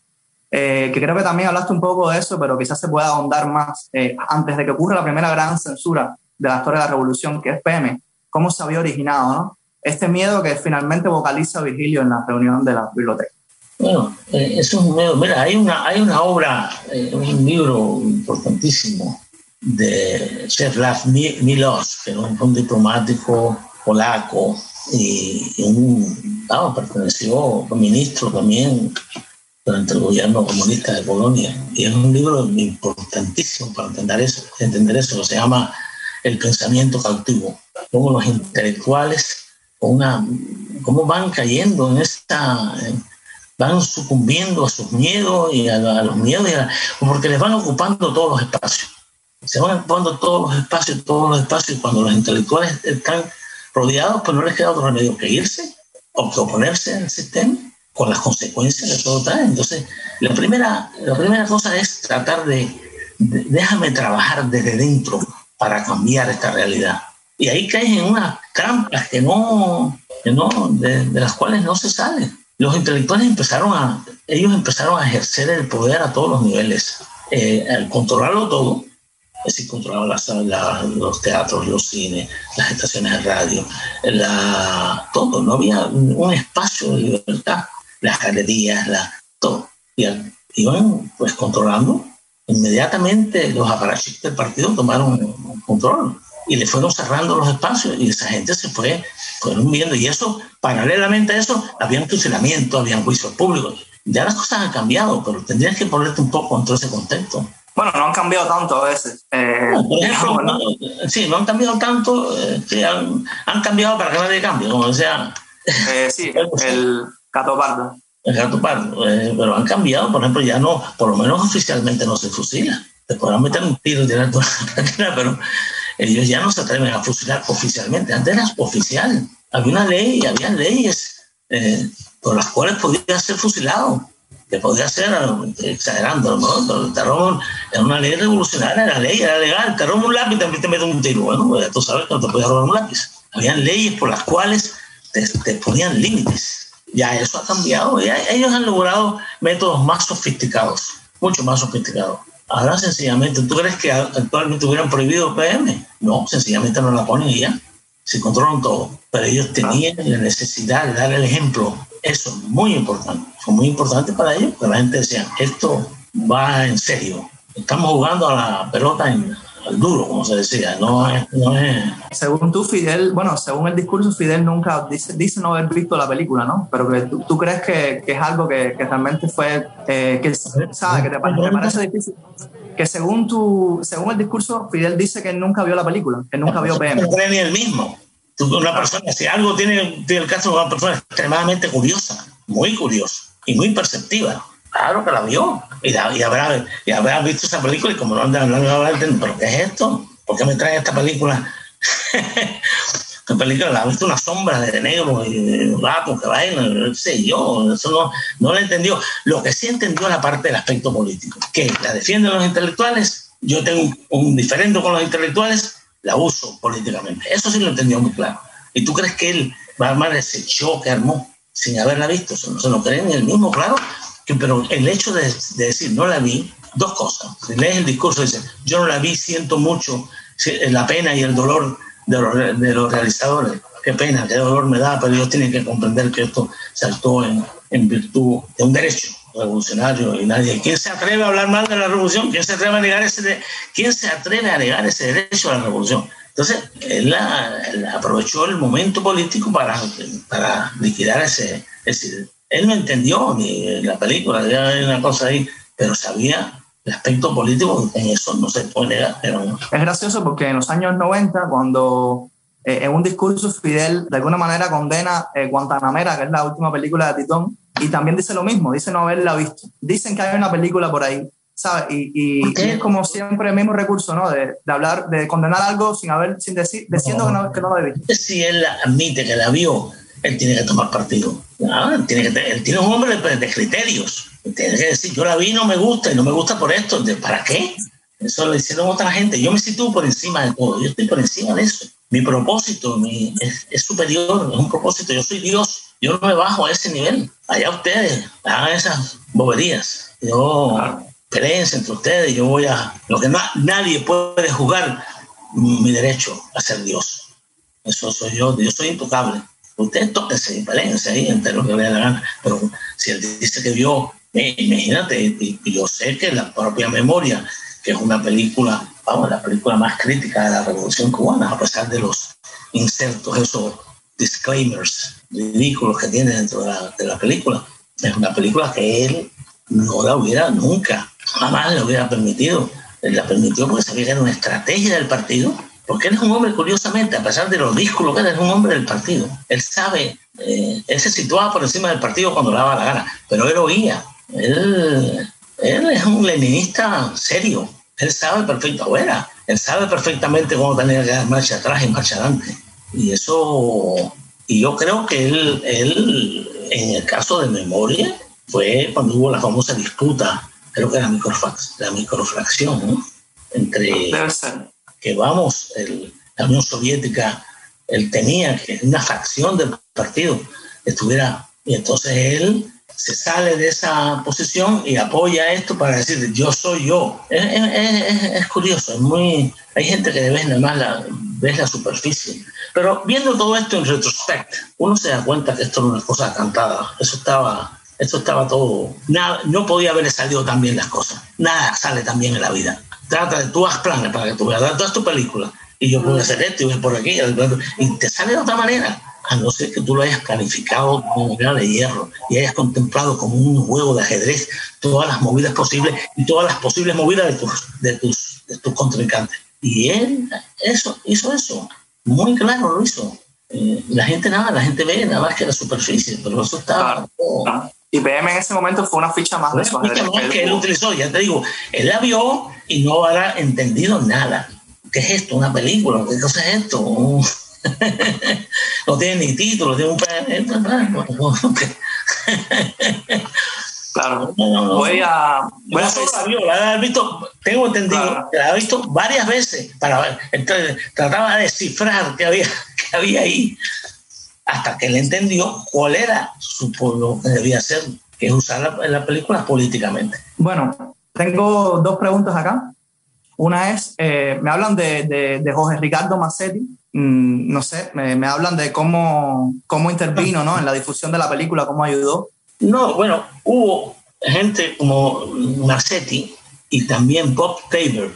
que creo que también hablaste un poco de eso, pero quizás se pueda ahondar más antes de que ocurra la primera gran censura de la historia de la revolución, que es PM, cómo se había originado, ¿no? este miedo que finalmente vocaliza Virgilio en la reunión de la biblioteca. Bueno, eh, es un miedo. Mira, hay una, hay una obra, eh, un libro importantísimo de Czesław Milos, que era un, diplomático polaco y, un, vamos, perteneció, ministro también durante el gobierno comunista de Polonia. Y es un libro importantísimo para entender eso, entender eso. Se llama El pensamiento cautivo cómo los intelectuales, una, cómo van cayendo en esta, van sucumbiendo a sus miedos y a, los miedos, porque les van ocupando todos los espacios. Se van ocupando todos los espacios, todos los espacios, cuando los intelectuales están rodeados, pues no les queda otro remedio que irse o que oponerse al sistema con las consecuencias que todo trae. Entonces, la primera, la primera cosa es tratar de, déjame trabajar desde dentro para cambiar esta realidad. Y ahí caes en unas trampas que no, que no de, las cuales no se sale. Los intelectuales empezaron a, ellos empezaron a ejercer el poder a todos los niveles, eh, al controlarlo todo, es decir, controlaban los teatros, los cines, las estaciones de radio, la, todo, no había un espacio de libertad, las galerías, la, todo. Y iban pues controlando Inmediatamente los aparatchiks del partido tomaron control y le fueron cerrando los espacios y esa gente se fue, fueron viendo. Y eso, paralelamente a eso, había un fusilamiento, había juicios públicos. Ya las cosas han cambiado, pero tendrías que ponerte un poco en todo ese contexto. Bueno, no han cambiado tanto a veces. Eh, sí, no han cambiado tanto, eh, han, han, cambiado para que nadie cambie, como decía. Eh, sí, el Cato Pardo el gato pardo, eh, pero han cambiado, por ejemplo, ya no, por lo menos oficialmente no se fusila. Te podrán meter un tiro directo pero ellos ya no se atreven a fusilar oficialmente. Antes era oficial. Había una ley, había leyes por las cuales podía ser fusilado. Que podía ser, exagerando, ¿no? el terror era una ley revolucionaria, era ley, era legal. Te roban un lápiz, también te meten un tiro. Bueno, pues tú sabes que no te podías robar un lápiz. Habían leyes por las cuales te ponían límites ya eso ha cambiado. Ya ellos han logrado métodos más sofisticados, mucho más sofisticados. Ahora sencillamente, ¿tú crees que actualmente hubieran prohibido PM? No, sencillamente no la ponen y ya. Se controlan todo. Pero ellos tenían la necesidad de dar el ejemplo. Eso es muy importante. Fue muy importante para ellos, porque la gente decía, esto va en serio. Estamos jugando a la pelota en, duro, como se decía, no es, no es... Según tú, Fidel, bueno, según el discurso, Fidel nunca dice, dice no haber visto la película, ¿no? Pero que tú, tú crees que, que, es algo que, que realmente fue, eh, que, ¿sabes? Que te, parece difícil. Que según, tu, según el discurso, Fidel dice que nunca vio la película, que nunca vio PM. No cree ni el mismo. Una persona, si algo tiene, tiene el caso de una persona extremadamente curiosa, muy curiosa y muy perceptiva Claro que la vio. Y, y, habrá, y habrá visto esa película y como no anda hablando, ¿pero qué es esto? ¿Por qué me trae esta película? ¿Qué película? La ha visto una sombra de negro y gato que bailan, no sé yo, eso no, no lo entendió. Lo que sí entendió la parte del aspecto polítio, que la defienden los intelectuales, yo tengo un, un diferente con los intelectuales, la uso políticamente. Eso sí lo entendió muy claro. ¿Y tú crees que él va a armar ese show que armó sin haberla visto? No se lo creen el mismo, claro, pero el hecho de, decir no la vi, dos cosas. Si lees el discurso, dice, yo no la vi, siento mucho la pena y el dolor de los, de los realizadores. Qué pena, qué dolor me da, pero ellos tienen que comprender que esto saltó en virtud de un derecho revolucionario y nadie. ¿Quién se atreve a hablar mal de la revolución? ¿Quién se atreve a negar ese, ¿quién se atreve a negar ese derecho a la revolución? Entonces, él, aprovechó el momento político para, para liquidar ese, ese él no entendió ni la película, había una cosa ahí, pero sabía el aspecto político, en eso no se puede negar. Es gracioso porque en los años 90, cuando eh, en un discurso Fidel de alguna manera condena eh, Guantanamera, que es la última película de Titón, y también dice lo mismo, dice no haberla visto. Dicen que hay una película por ahí, ¿sabes? Y, y, es como siempre el mismo recurso, ¿no? De, de, hablar, de condenar algo sin haber, sin decir, diciendo que, no, que no lo ha visto. Si él admite que la vio, él tiene que tomar partido. Ah, tiene que, él tiene un hombre de, criterios. Tiene que decir, yo la vi, no me gusta y no me gusta por esto. ¿Para qué? Eso lo hicieron otra gente. Yo me sitúo por encima de todo. Yo estoy por encima de eso. Mi propósito mi, es, superior, es un propósito. Yo soy Dios. Yo no me bajo a ese nivel. Allá ustedes hagan esas boberías. Yo creense entre ustedes. Yo voy a. Lo que no, nadie puede jugar mi derecho a ser Dios. Eso soy yo. Yo soy intocable. Usted tóquese y ahí entre lo que le la gana. Pero si él dice que vio, eh, imagínate, yo sé que la propia memoria, que es una película, vamos, la película más crítica de la Revolución Cubana, a pesar de los insertos, esos disclaimers ridículos que tiene dentro de la, de la película, es una película que él no la hubiera nunca, jamás le hubiera permitido. Él la permitió porque sabía que era una estrategia del partido Porque él es un hombre, curiosamente, a pesar de lo dísculo que él es un hombre del partido. Él sabe, eh, él se situaba por encima del partido cuando le daba la gana, pero él oía. Él, él es un leninista serio. Él sabe perfectamente, él sabe perfectamente cómo tenía que dar marcha atrás y marcha adelante. Y eso, y yo creo que él, él en el caso de memoria, fue cuando hubo la famosa disputa, creo que era la microfracción, entre que vamos, la Unión Soviética, él tenía que una facción del partido estuviera, y entonces él se sale de esa posición y apoya esto para decir yo soy yo. Es, curioso, es muy, hay gente que ve nada más la, ves la superficie. Pero viendo todo esto en retrospecto, uno se da cuenta que esto era una cosa cantada. Eso estaba, esto estaba todo. Nada, no podía haber salido tan bien las cosas. Nada sale tan bien en la vida. Trata de tú haz planes para que tú veas, todas tu película. Y yo puedo hacer esto y voy por aquí. Y te sale de otra manera a no ser que tú lo hayas planificado como una de hierro y hayas contemplado como un juego de ajedrez todas las movidas posibles y todas las posibles movidas de tus, de tus, de tus contrincantes. Y él eso, hizo eso, muy claro lo hizo. Eh, la gente nada, la gente ve nada más que la superficie, pero eso está... Y PM en ese momento fue una ficha más de eso. que él utilizó, ya te digo, él la vio y no habrá entendido nada. ¿Qué es esto? ¿Una película? ¿Qué cosa es esto? no tiene ni título, tiene un... Claro. Voy a. Voy a la visto, tengo entendido, la ha visto varias veces para ver. Entonces, trataba de descifrar qué había, qué había ahí hasta que le entendió cuál era su pueblo que debía hacer, que es usar la, la película políticamente. Bueno, tengo dos preguntas acá. Una es, eh, me hablan de, de, de, Jorge Ricardo Massetti, mm, no sé, me, me, hablan de cómo, cómo intervino ¿no? en la difusión de la película, cómo ayudó. No, bueno, hubo gente como Massetti y también Bob Tabor,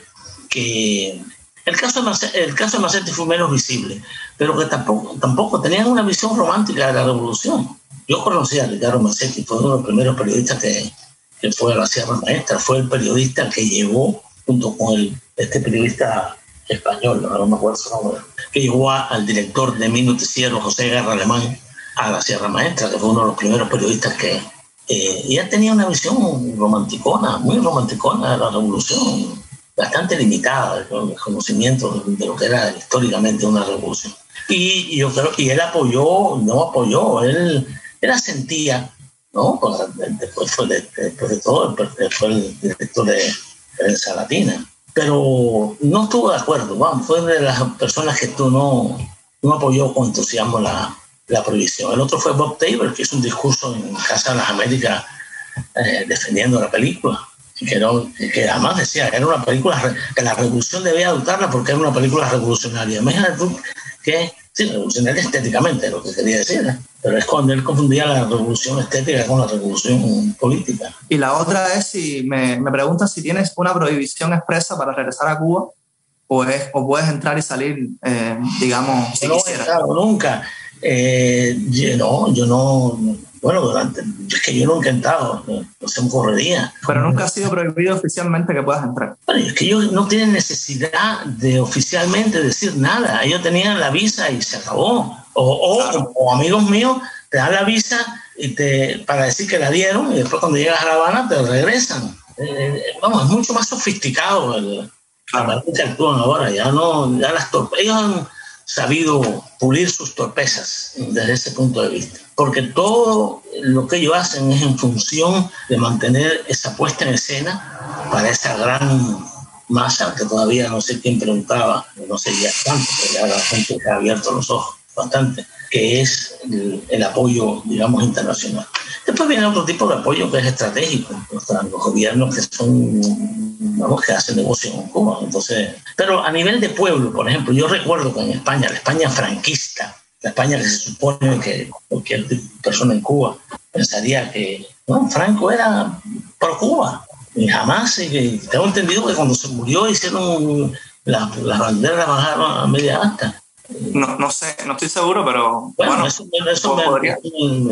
que el caso, de el caso de Massetti fue menos visible, pero que tampoco, tampoco tenían una visión romántica de la revolución. Yo conocí a Ricardo Massetti, fue uno de los primeros periodistas que, que fue a la Sierra Maestra, fue el periodista que llevó, junto con el, este periodista español, no me acuerdo su nombre, que llevó al director de mi noticiero, José Guerra Alemán, a la Sierra Maestra, que fue uno de los primeros periodistas que... Eh, ella tenía una visión romanticona, muy romanticona de la revolución, bastante limitada con el conocimiento de lo que era históricamente una revolución. Y yo creo, y él apoyó, no apoyó, él, él sentía, ¿no? Después fue, de, después de todo, fue el director de prensa latina. Pero no estuvo de acuerdo, vamos, fue de las personas que tú no, no apoyó con entusiasmo la, la prohibición. El otro fue Bob Tabor, que hizo un discurso en Casa de las Américas eh, defendiendo la película. Que, que además decía que era una película que la revolución debía adoptarla porque era una película revolucionaria. Imagínate tú que, sí, revolucionaria estéticamente, lo que quería decir, ¿eh? pero es cuando él confundía la revolución estética con la revolución política. Y la otra es si me, me preguntas si tienes una prohibición expresa para regresar a Cuba o, es, o puedes entrar y salir, eh, digamos, si no he nunca. Eh, yo, no, yo no, bueno, durante, es que yo nunca he entrado, no se me correría. Pero nunca ha sido prohibido oficialmente que puedas entrar. Bueno, es que ellos no tienen necesidad de oficialmente decir nada, ellos tenían la visa y se acabó. O, o, amigos míos te dan la visa y te, para decir que la dieron y después cuando llegas a La Habana te regresan. Eh, vamos, es mucho más sofisticado el, la que actúan ahora, ya no, ya las ellos han sabido pulir sus torpezas desde ese punto de vista. Porque todo lo que ellos hacen es en función de mantener esa puesta en escena para esa gran masa que todavía no sé quién preguntaba, no sé ya tanto, pero ya la gente ha abierto los ojos bastante, que es el, apoyo, digamos, internacional. Después viene otro tipo de apoyo que es estratégico, los gobiernos que son vamos, que hace negocio en Cuba. Entonces, pero a nivel de pueblo, por ejemplo, yo recuerdo que en España, la España franquista, la España que se supone que cualquier persona en Cuba pensaría que no, Franco era pro Cuba. Y jamás, y tengo entendido que cuando se murió hicieron las la banderas bajaron a media asta. No, no sé, no estoy seguro, pero bueno, eso, me,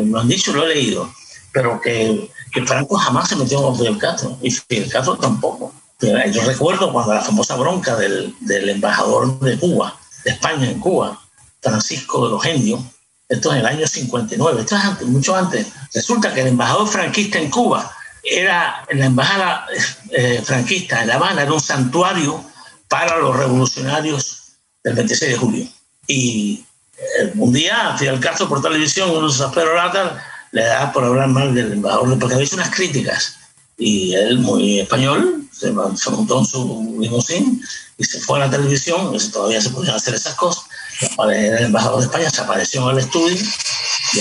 me, han dicho, lo he leído, pero que, que Franco jamás se metió con Fidel Castro y Fidel Castro tampoco. Yo recuerdo cuando la famosa bronca del, del embajador de Cuba, de España en Cuba, Francisco de los Genios, esto es en el año 59, esto es antes, mucho antes. Resulta que el embajador franquista en Cuba era la embajada eh, franquista en La Habana, era un santuario para los revolucionarios del 26 de julio. Y eh, un día Fidel Castro por televisión, uno de perorata, le da por hablar mal del embajador, porque había hecho unas críticas. Y él, muy español, se, montó en su limusín y se fue a la televisión, todavía se podían hacer esas cosas el embajador de España, se apareció en el estudio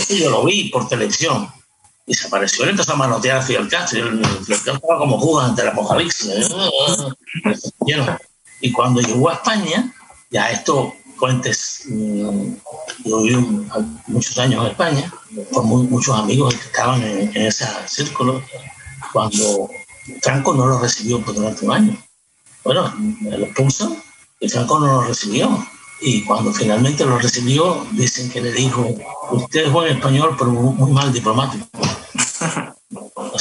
y yo lo vi por televisión. Y se apareció y empezó a manotear a Fidel Castro. Y Fidel Castro estaba como Judas ante el apocalipsis. Y cuando llegó a España, ya esto, Fuentes, mm, yo viví muchos años en España, con muchos amigos que estaban en, ese círculo, cuando Franco no lo recibió durante un año. Bueno, lo puso y Franco no lo recibió y cuando finalmente lo recibió, dicen que le dijo, usted es buen español, pero muy, mal diplomático.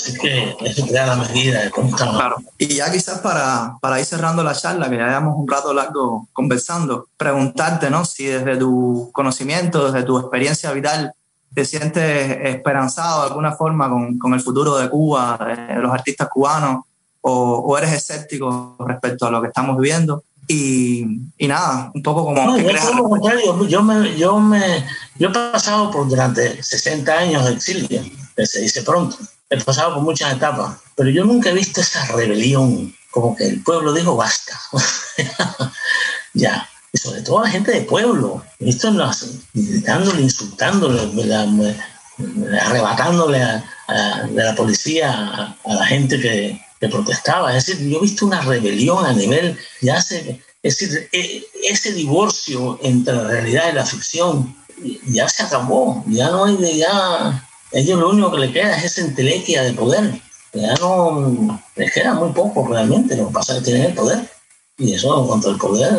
Así que eso te da la medida de cómo estamos. Claro. Y ya quizás para, para ir cerrando la charla, que ya llevamos un rato largo conversando, preguntarte, ¿no? Si desde tu conocimiento, desde tu experiencia vital, te sientes esperanzado de alguna forma con, con el futuro de Cuba, de los artistas cubanos, o, o, eres escéptico respecto a lo que estamos viviendo. Y, y, nada, un poco como... No, yo, yo, me, yo, me, yo he pasado por durante 60 años de exilio, se dice pronto, he pasado por muchas etapas, pero yo nunca he visto esa rebelión, como que el pueblo dijo basta. ya, y sobre todo la gente de pueblo, esto gritándole, insultándole, arrebatándole a, de la policía a la gente que, que protestaba. Es decir, yo he visto una rebelión a nivel, ya se, es decir, e, ese divorcio entre la realidad y la ficción ya se acabó, ya no hay ya, ellos lo único que le queda es esa entelequia de poder, ya no les queda muy poco realmente, lo que pasa es que tienen el poder. Y eso contra el poder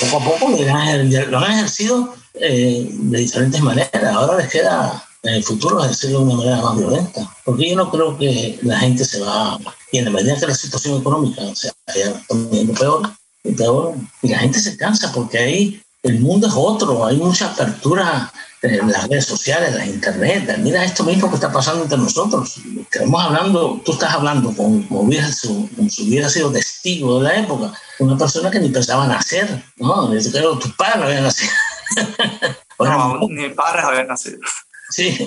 poco a poco lo han ejercido eh, de diferentes maneras, ahora les queda en el futuro ejercerlo de una manera más violenta, porque yo no creo que la gente se va y en la medida que la situación económica se vaya poniendo peor y peor, y la gente se cansa porque ahí el mundo es otro, hay mucha apertura en las redes sociales, en la internet. Mira esto mismo que está pasando entre nosotros. Estamos hablando, tú estás hablando como, como, si hubiera sido testigo de la época, una persona que ni pensaba nacer, ¿no? Yo creo que tus padres no habían nacido. no, ni padres habían nacido. Sí,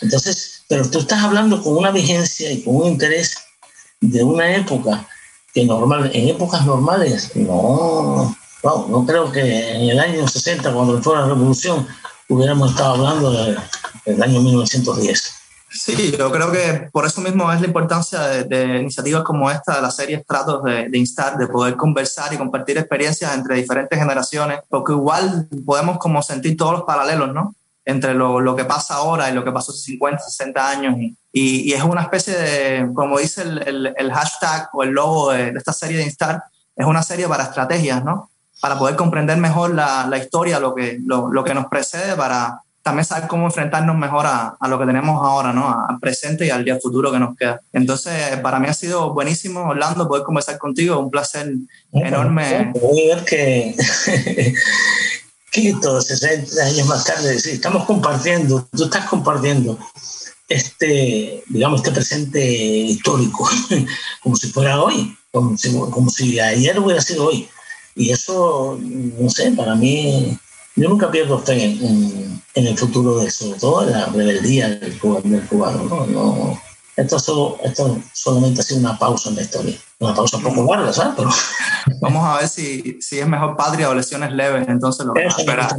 entonces, pero tú estás hablando con una vigencia y con un interés de una época que normal, en épocas normales, no, no creo que en el año 60, cuando fue la revolución, hubiéramos estado hablando del año 1910. Sí, yo creo que por eso mismo es la importancia de, iniciativas como esta, de la serie Estratos de, de, Instar, de poder conversar y compartir experiencias entre diferentes generaciones, porque igual podemos como sentir todos los paralelos, ¿no? Entre lo, que pasa ahora y lo que pasó hace 50, 60 años y, y, es una especie de, como dice el, el, hashtag o el logo de, esta serie de Instar, es una serie para estrategias, ¿no? Para poder comprender mejor la, la historia, lo que, lo, lo, que nos precede, para también saber cómo enfrentarnos mejor a, a, lo que tenemos ahora, ¿no? Al presente y al día futuro que nos queda. Entonces, para mí ha sido buenísimo, Orlando, poder conversar contigo, un placer enorme. Voy a ver que, que todos 60 años más tarde, sí, estamos compartiendo, tú estás compartiendo este, digamos, este presente histórico, como si fuera hoy, como si, como si ayer hubiera sido hoy. Y eso, no sé, para mí, yo nunca pierdo fe en, en, el futuro de eso, todo la rebeldía del, cubano. ¿no? no esto, esto solamente ha sido una pausa en la historia. Una pausa poco larga, ¿sabes? Pero... Vamos a ver si, si es mejor patria o lesiones leves, entonces lo vamos a esperar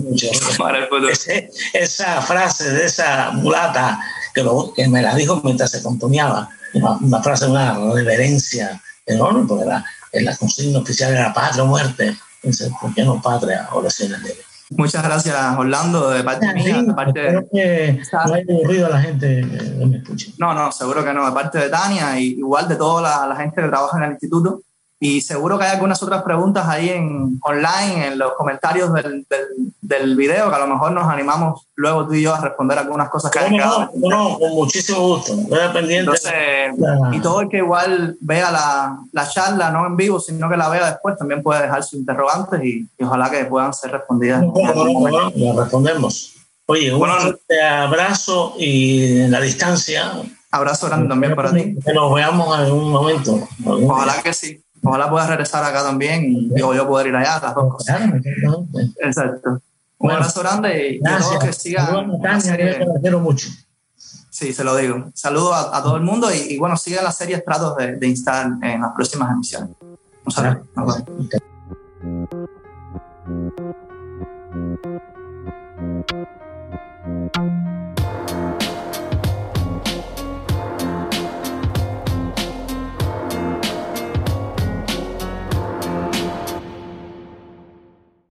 esa frase de esa mulata que, lo, que me la dijo mientras se componíaba, una, frase de una reverencia enorme, porque la, en la consigna oficial era patria o muerte. Entonces, ¿por qué no patria o lesiones leves? Muchas gracias, Orlando, de parte mía. De parte de... que no haya aburrido a la gente que me escuche. No, no, seguro que no. De parte de Tania y igual de toda la, la, gente que trabaja en el instituto, y seguro que hay algunas otras preguntas ahí en online, en los comentarios del, del, video, que a lo mejor nos animamos luego tú y yo a responder algunas cosas que hay quedado. No, no, con muchísimo gusto. Pendiente. y todo el que igual vea la, la, charla, no en vivo, sino que la vea después, también puede dejar sus interrogantes y, ojalá que puedan ser respondidas. No, respondemos. Oye, un abrazo y la distancia. Abrazo grande también para ti. Que nos veamos en algún momento. Ojalá que sí. Ojalá puedas regresar acá también y yo poder ir allá, las dos cosas. Exacto. Un abrazo grande y, a todos que sigan. quiero mucho. Sí, se lo digo. Saludo a, todo el mundo y, bueno, sigan la serie Estratos de, de Instar en las próximas emisiones. Un saludo. Nos